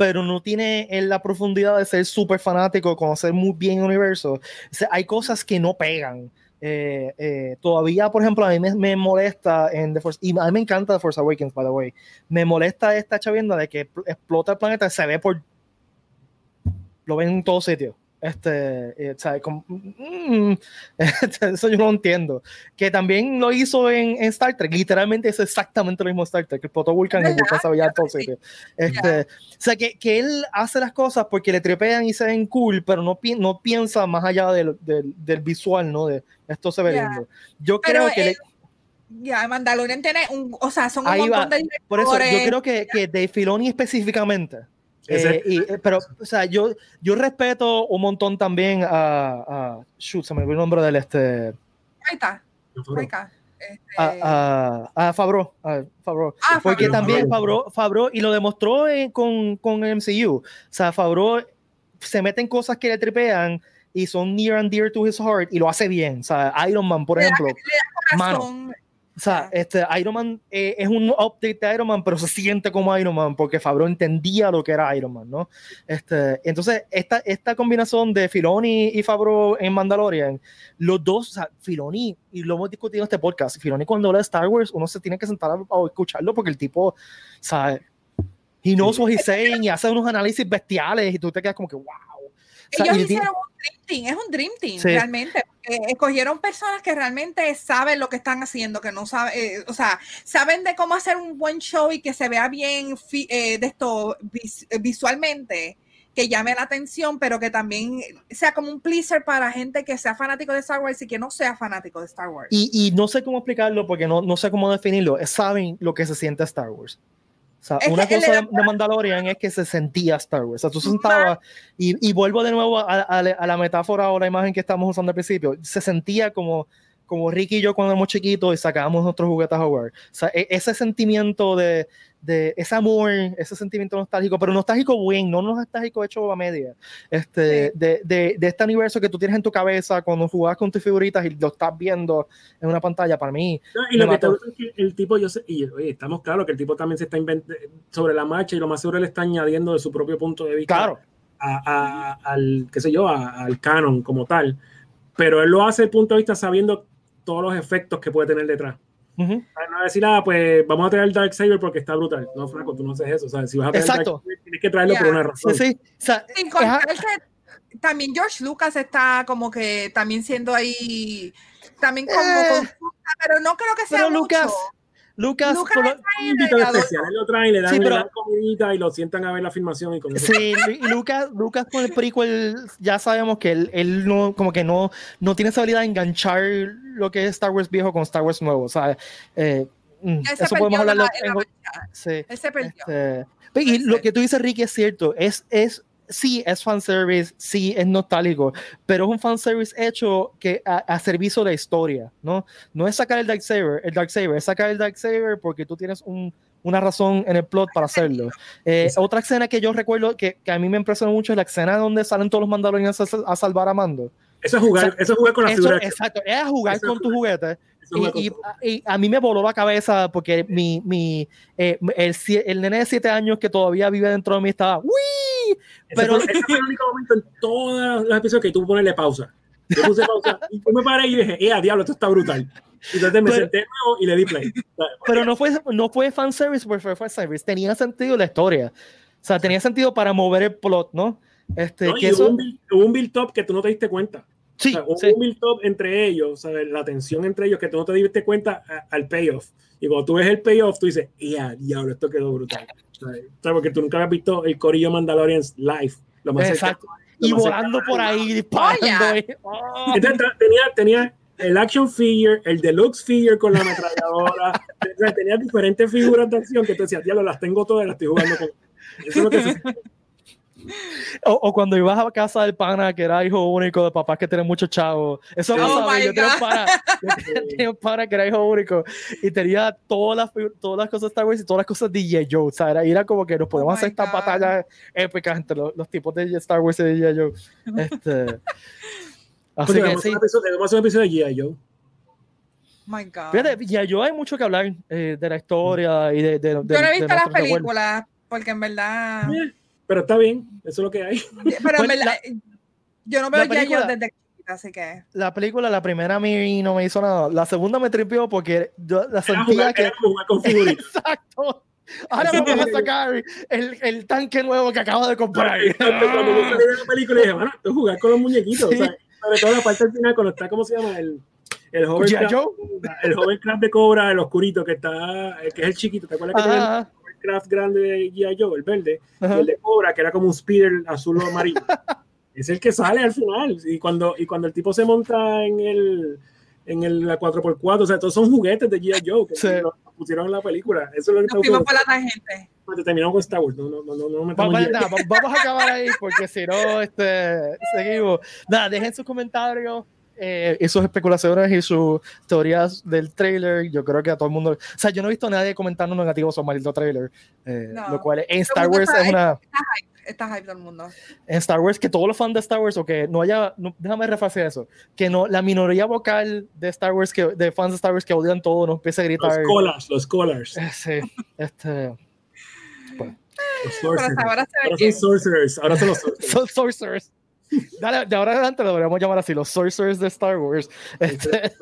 pero no tiene en la profundidad de ser súper fanático, conocer muy bien el universo. O sea, hay cosas que no pegan. Eh, eh, todavía, por ejemplo, a mí me, molesta en The Force, y a mí me encanta The Force Awakens, by the way. Me molesta esta chavienda de que pl- explota el planeta, se ve por. Lo ven en todos sitios. Este, eh, o sea, como- mm, eso yo no entiendo. Que también lo hizo en, en Star Trek, literalmente es exactamente lo mismo Star Trek, Vulcan y ¿Verdad? Vulcan en todos Sí. sitios. Este, O sea, que, que él hace las cosas porque le trepean y se ven cool, pero no, pi- no piensa más allá del, del, del visual, ¿no? De esto se ve Ya. lindo. Yo Pero creo que le- Ya, Mandalorian tiene un, o sea, son un Ahí montón va. de por eso yo directores. creo que, que Dave Filoni específicamente Eh, y, eh, pero, o sea, yo, yo respeto un montón también a, a shoot, se me olvidó el nombre del este, Ahí está, ahí está. Este, a, a, a Favreau, a Favreau. ah, Porque Favreau. también Favreau, Favreau, y lo demostró eh, con, con el MCU, o sea, Favreau se mete en cosas que le tripean y son near and dear to his heart y lo hace bien, o sea, Iron Man, por Le da- ejemplo, le da mano, corazón. O sea, este, Iron Man eh, es un update de Iron Man, pero se siente como Iron Man porque Favreau entendía lo que era Iron Man, ¿no? Este, entonces, esta, esta combinación de Filoni y Favreau en Mandalorian, los dos, o sea, Filoni, y lo hemos discutido en este podcast, Filoni cuando habla de Star Wars, uno se tiene que sentar a, a escucharlo porque el tipo, ¿sabes? He knows what he's saying y hace unos análisis bestiales y tú te quedas como que, wow. Ellos hicieron un dream team, es un dream team, Sí. realmente. Escogieron personas que realmente saben lo que están haciendo, que no saben, eh, o sea, saben de cómo hacer un buen show y que se vea bien eh, de esto vis- visualmente, que llame la atención, pero que también sea como un pleaser para gente que sea fanático de Star Wars y que no sea fanático de Star Wars. Y, y no sé cómo explicarlo porque no, no sé cómo definirlo. Saben lo que se siente Star Wars. O sea, Es una cosa de Mandalorian es que se sentía Star Wars. O sea, tú sentabas y, y vuelvo de nuevo a, a- a la metáfora o la imagen que estamos usando al principio. Se sentía como, como Ricky y yo cuando éramos chiquitos y sacábamos nuestros juguetes a jugar. O sea, e- ese sentimiento de, de ese amor, ese sentimiento nostálgico, pero nostálgico buen, no nostálgico hecho a media. Este, Sí. de, de, de este universo que tú tienes en tu cabeza cuando jugabas con tus figuritas y lo estás viendo en una pantalla. Para mí, No, y lo que gusta es que el tipo, yo sé, y oye, estamos claros que el tipo también se está inventando sobre la marcha y lo más seguro le está añadiendo de su propio punto de vista claro. a- a- al, qué sé yo, a- al canon como tal. Pero él lo hace desde el punto de vista sabiendo todos los efectos que puede tener detrás. Ujú. Para no decir, ah, pues vamos a traer el Darksaber porque está brutal. No, Franco, tú no haces eso. O sea, si vas a traer tienes que traerlo por una Sí, razón. sí. O sea, Sin contar que también George Lucas está como que también siendo ahí, también como Eh. pero no creo que sea pero mucho. Lucas, Lucas, Lucas por lo- está ahí Un invitado especial, él lo traen, le dan, Sí, le pero- dan comidita y lo sientan a ver la filmación y con eso. Sí, y Lucas, Lucas con el prequel ya sabemos que él, él no, como que no, no tiene esa habilidad de enganchar lo que es Star Wars viejo con Star Wars nuevo. O sea, eh, mm, eso podemos hablarlo. la- en la en- marcha. sí, Él se perdió. este, y lo Sí. que tú dices, Ricky, es cierto. Es, es, sí, es fanservice, sí, es nostálgico, pero es un fanservice hecho que a, a servicio de historia, ¿no? No es sacar el Darksaber, el Darksaber, es sacar el Darksaber porque tú tienes un, una razón en el plot para hacerlo. Eh, otra escena que yo recuerdo que, que a mí me impresionó mucho es la escena donde salen todos los mandalorianos a, a salvar a Mando. Eso es jugar, O sea, eso es jugar con la Eso, exacto, es jugar Eso es con es jugar con Y, y- todo. y a mí me voló la cabeza porque mi, mi, eh, el, el nene de 7 años que todavía vive dentro de mí estaba, ¡Wii! Pero- fue, ese fue el único momento en todos los episodios que tú ponerle pausa. Yo puse pausa y yo me paré y dije, ¡eh, diablo, esto está brutal! Y entonces me Pero- senté nuevo y le di play. Pero no fue, no fue fanservice porque fue fanservice, tenía sentido la historia. O sea, tenía sentido para mover el plot, ¿no? Este, ¿no? que eso, hubo un, build, hubo un build up que tú no te diste cuenta. sí, O sea, hubo sí. un build up entre ellos, ¿sabes? la tensión entre ellos que tú no te diste cuenta a- al payoff. Y cuando tú ves el payoff, tú dices, ¡eh, diablo, esto quedó brutal! ¿Sabes? O sea, Porque tú nunca habías visto el Corillo Mandalorians live. Lo más Exacto. cercano- lo Y más volando por ahí, disparando. ¡Oh! Entonces, tra- tenía, tenía el action figure, el deluxe figure con la ametralladora. o sea, tenía diferentes figuras de acción que tú decías, diablo, las tengo todas, las estoy jugando con. Eso es lo que se O, o cuando ibas a casa del pana que era hijo único de papás que tienen muchos chavos. Eso Oh pasaba. my Yo tenía un pana, yo tenía un pana que era hijo único y tenía todas las, todas las cosas de Star Wars y todas las cosas de G.I. Joe. O sea, era, era como que nos podemos Oh hacer estas batallas épicas entre los, los tipos de Star Wars y de G.I. Joe. Este, así que sí. hacer un episodio, debemos hacer un episodio de G.I. Joe. My God. Fíjate, G.I. Joe hay mucho que hablar eh, de la historia y de, de, de- Yo no he visto las recuerdos. películas porque en verdad, Eh, Pero está bien, eso es lo que hay. pero en Pues verdad, yo no veo la ya yo película- desde así que La película, la primera a mí no me hizo nada. La segunda me tripió porque yo la Era sentía jugar, que. era como jugar con. Exacto. Ahora vamos a sacar el, el tanque nuevo que acabo de comprar. Cuando yo salí de la película dije, bueno, esto es jugar con los muñequitos. Sí. o sea, sobre todo la parte al final, cuando está, ¿cómo se llama? El, el hovercraft, Joe. el hovercraft de Cobra, el oscurito, que está, que es el chiquito, ¿te acuerdas que hovercraft grande de G.I. Joe, el verde? ajá. y el de Cobra, que era como un speeder azul o amarillo. es el que sale al final. Y cuando, y cuando el tipo se monta en el en el la 4x4, o sea, todos son juguetes de G.I. Joe que Sí. los pusieron en la película. Eso es lo que nos fuimos por la tangente. decir. Terminamos con Star Wars. No, no, no, no, no Va- metamos va- G.I. nada, va- vamos a acabar ahí porque si no, este, seguimos. Nada, dejen sus comentarios eh, y sus especulaciones y sus teorías del trailer. Yo creo que a todo el mundo. O sea, yo no he visto a nadie comentando negativo sobre el maldito trailer. eh, No. Lo cual en Star Wars está- es una. está hype. está hype todo el mundo. En Star Wars, que todos los fans de Star Wars, o que no haya, no, déjame refacer eso, que no, la minoría vocal de Star Wars, que, de fans de Star Wars que odian todo, no empiece a gritar. Los scholars, los scholars. Eh, Sí, este. pues, Los sorcerers. ahora Ahora son sorcerers. Ahora son los sorcerers. son sorcerers. Dale, de ahora en adelante lo deberíamos llamar así, los sorcerers de Star Wars. Este,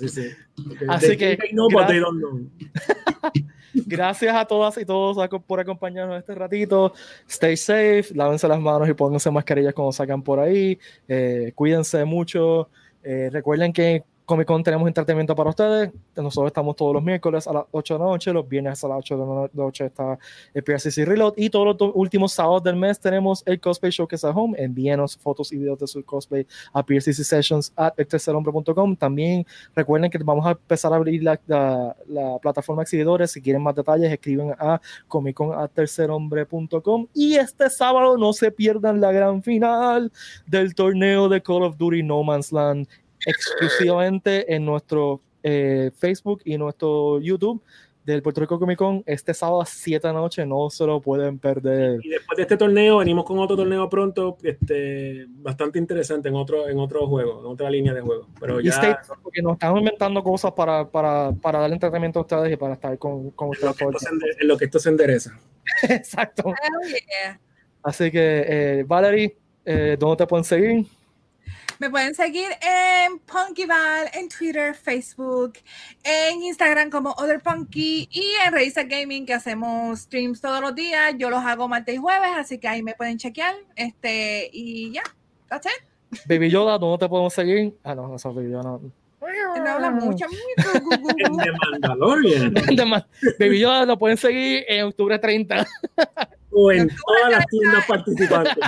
Sí, sí. Okay. Así They que, know, gracias a todas y todos por acompañarnos este ratito. Stay safe, lávense las manos y pónganse mascarillas cuando sacan por ahí. Eh, cuídense mucho. Eh, recuerden que Comic Con tenemos entretenimiento para ustedes. Nosotros estamos todos los miércoles a las 8 de la noche, los viernes a las 8 de la noche está el PRCC Reload y todos los últimos sábados del mes tenemos el Cosplay Showcase at Home. Envíenos fotos y videos de su cosplay a PRCC Sessions at eltercerhombre.com. También recuerden que vamos a empezar a abrir la, la- la plataforma exhibidores. Si quieren más detalles, escriben a comiccon.tercerhombre.com. Y este sábado no se pierdan la gran final del torneo de Call of Duty No Man's Land exclusivamente en nuestro eh, Facebook y nuestro YouTube del Puerto Rico Comic Con este sábado a 7 de la noche. No se lo pueden perder. Y después de este torneo, venimos con otro torneo pronto, este, bastante interesante en otro, en otro juego, en otra línea de juego. Pero Y ya porque nos estamos inventando cosas para, para, para darle entretenimiento a ustedes y para estar con, con en lo, ustedes que en lo que esto se endereza. Exacto. Yeah. Así que, eh, Valerie, eh, ¿dónde te pueden seguir? Me pueden seguir en Punkyval, en Twitter, Facebook, en Instagram como Other Punky y en Razer Gaming que hacemos streams todos los días. Yo los hago martes y jueves, así que ahí me pueden chequear. Este, y ya, that's it. Baby Yoda, ¿dónde te podemos seguir? Ah, no, no, eso Baby Yoda no. Él habla mucho. En The Mandalorian. Baby Yoda lo pueden seguir en octubre 30. o en todas las tiendas participantes.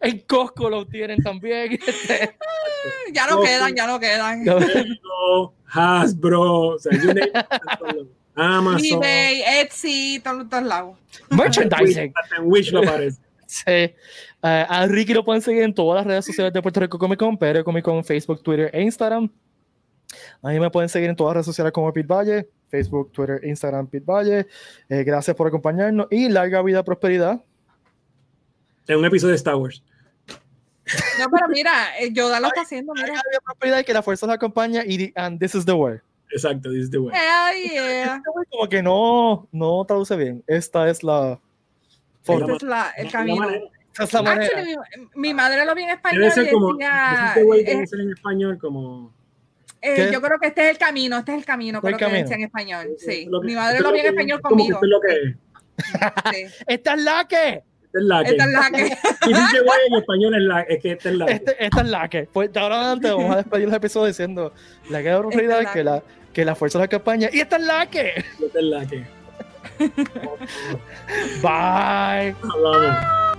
En Costco lo tienen también. Este, ya no quedan, ya no quedan. Lego, Hasbro, o sea, you name it, Amazon. eBay, Etsy, todos todos lados. merchandising. En Wish lo aparece. Sí. Eh, a Ricky lo pueden seguir en todas las redes sociales de Puerto Rico Comic Con, PR Comic Con, Facebook, Twitter e Instagram. A mí me pueden seguir en todas las redes sociales como Pete Valle, Facebook, Twitter, Instagram, Pete Valle. Eh, gracias por acompañarnos y larga vida, prosperidad. En un episodio de Star Wars. No, pero mira, eh, Yoda lo está haciendo, mira. Larga vida, prosperidad y que la fuerza los acompañe y and this is the way. Exacto, this is the way. Hell yeah. Como que no, no traduce bien. Esta es la forma. Este es la- el La camino. es la manera. Actually, mi, mi madre lo vi en español Debe ser y como. decía, is the way eh, debe ser en español como. Eh, yo creo que este es el camino, este es el camino, creo el que camino. decía en español. Sí, Lo que- mi madre lo vi en español como que conmigo. esto es lo que es. Sí. Esta es la que. Esta es la que. Esta es la que. Way en español es la es que esta es la que. Este- esta es la que. Pues de ahora en adelante vamos a despedir los episodios diciendo la que es la que la, que la fuerza de la campaña. Y esta es la que. Esta es la que. Bye. Hablamos.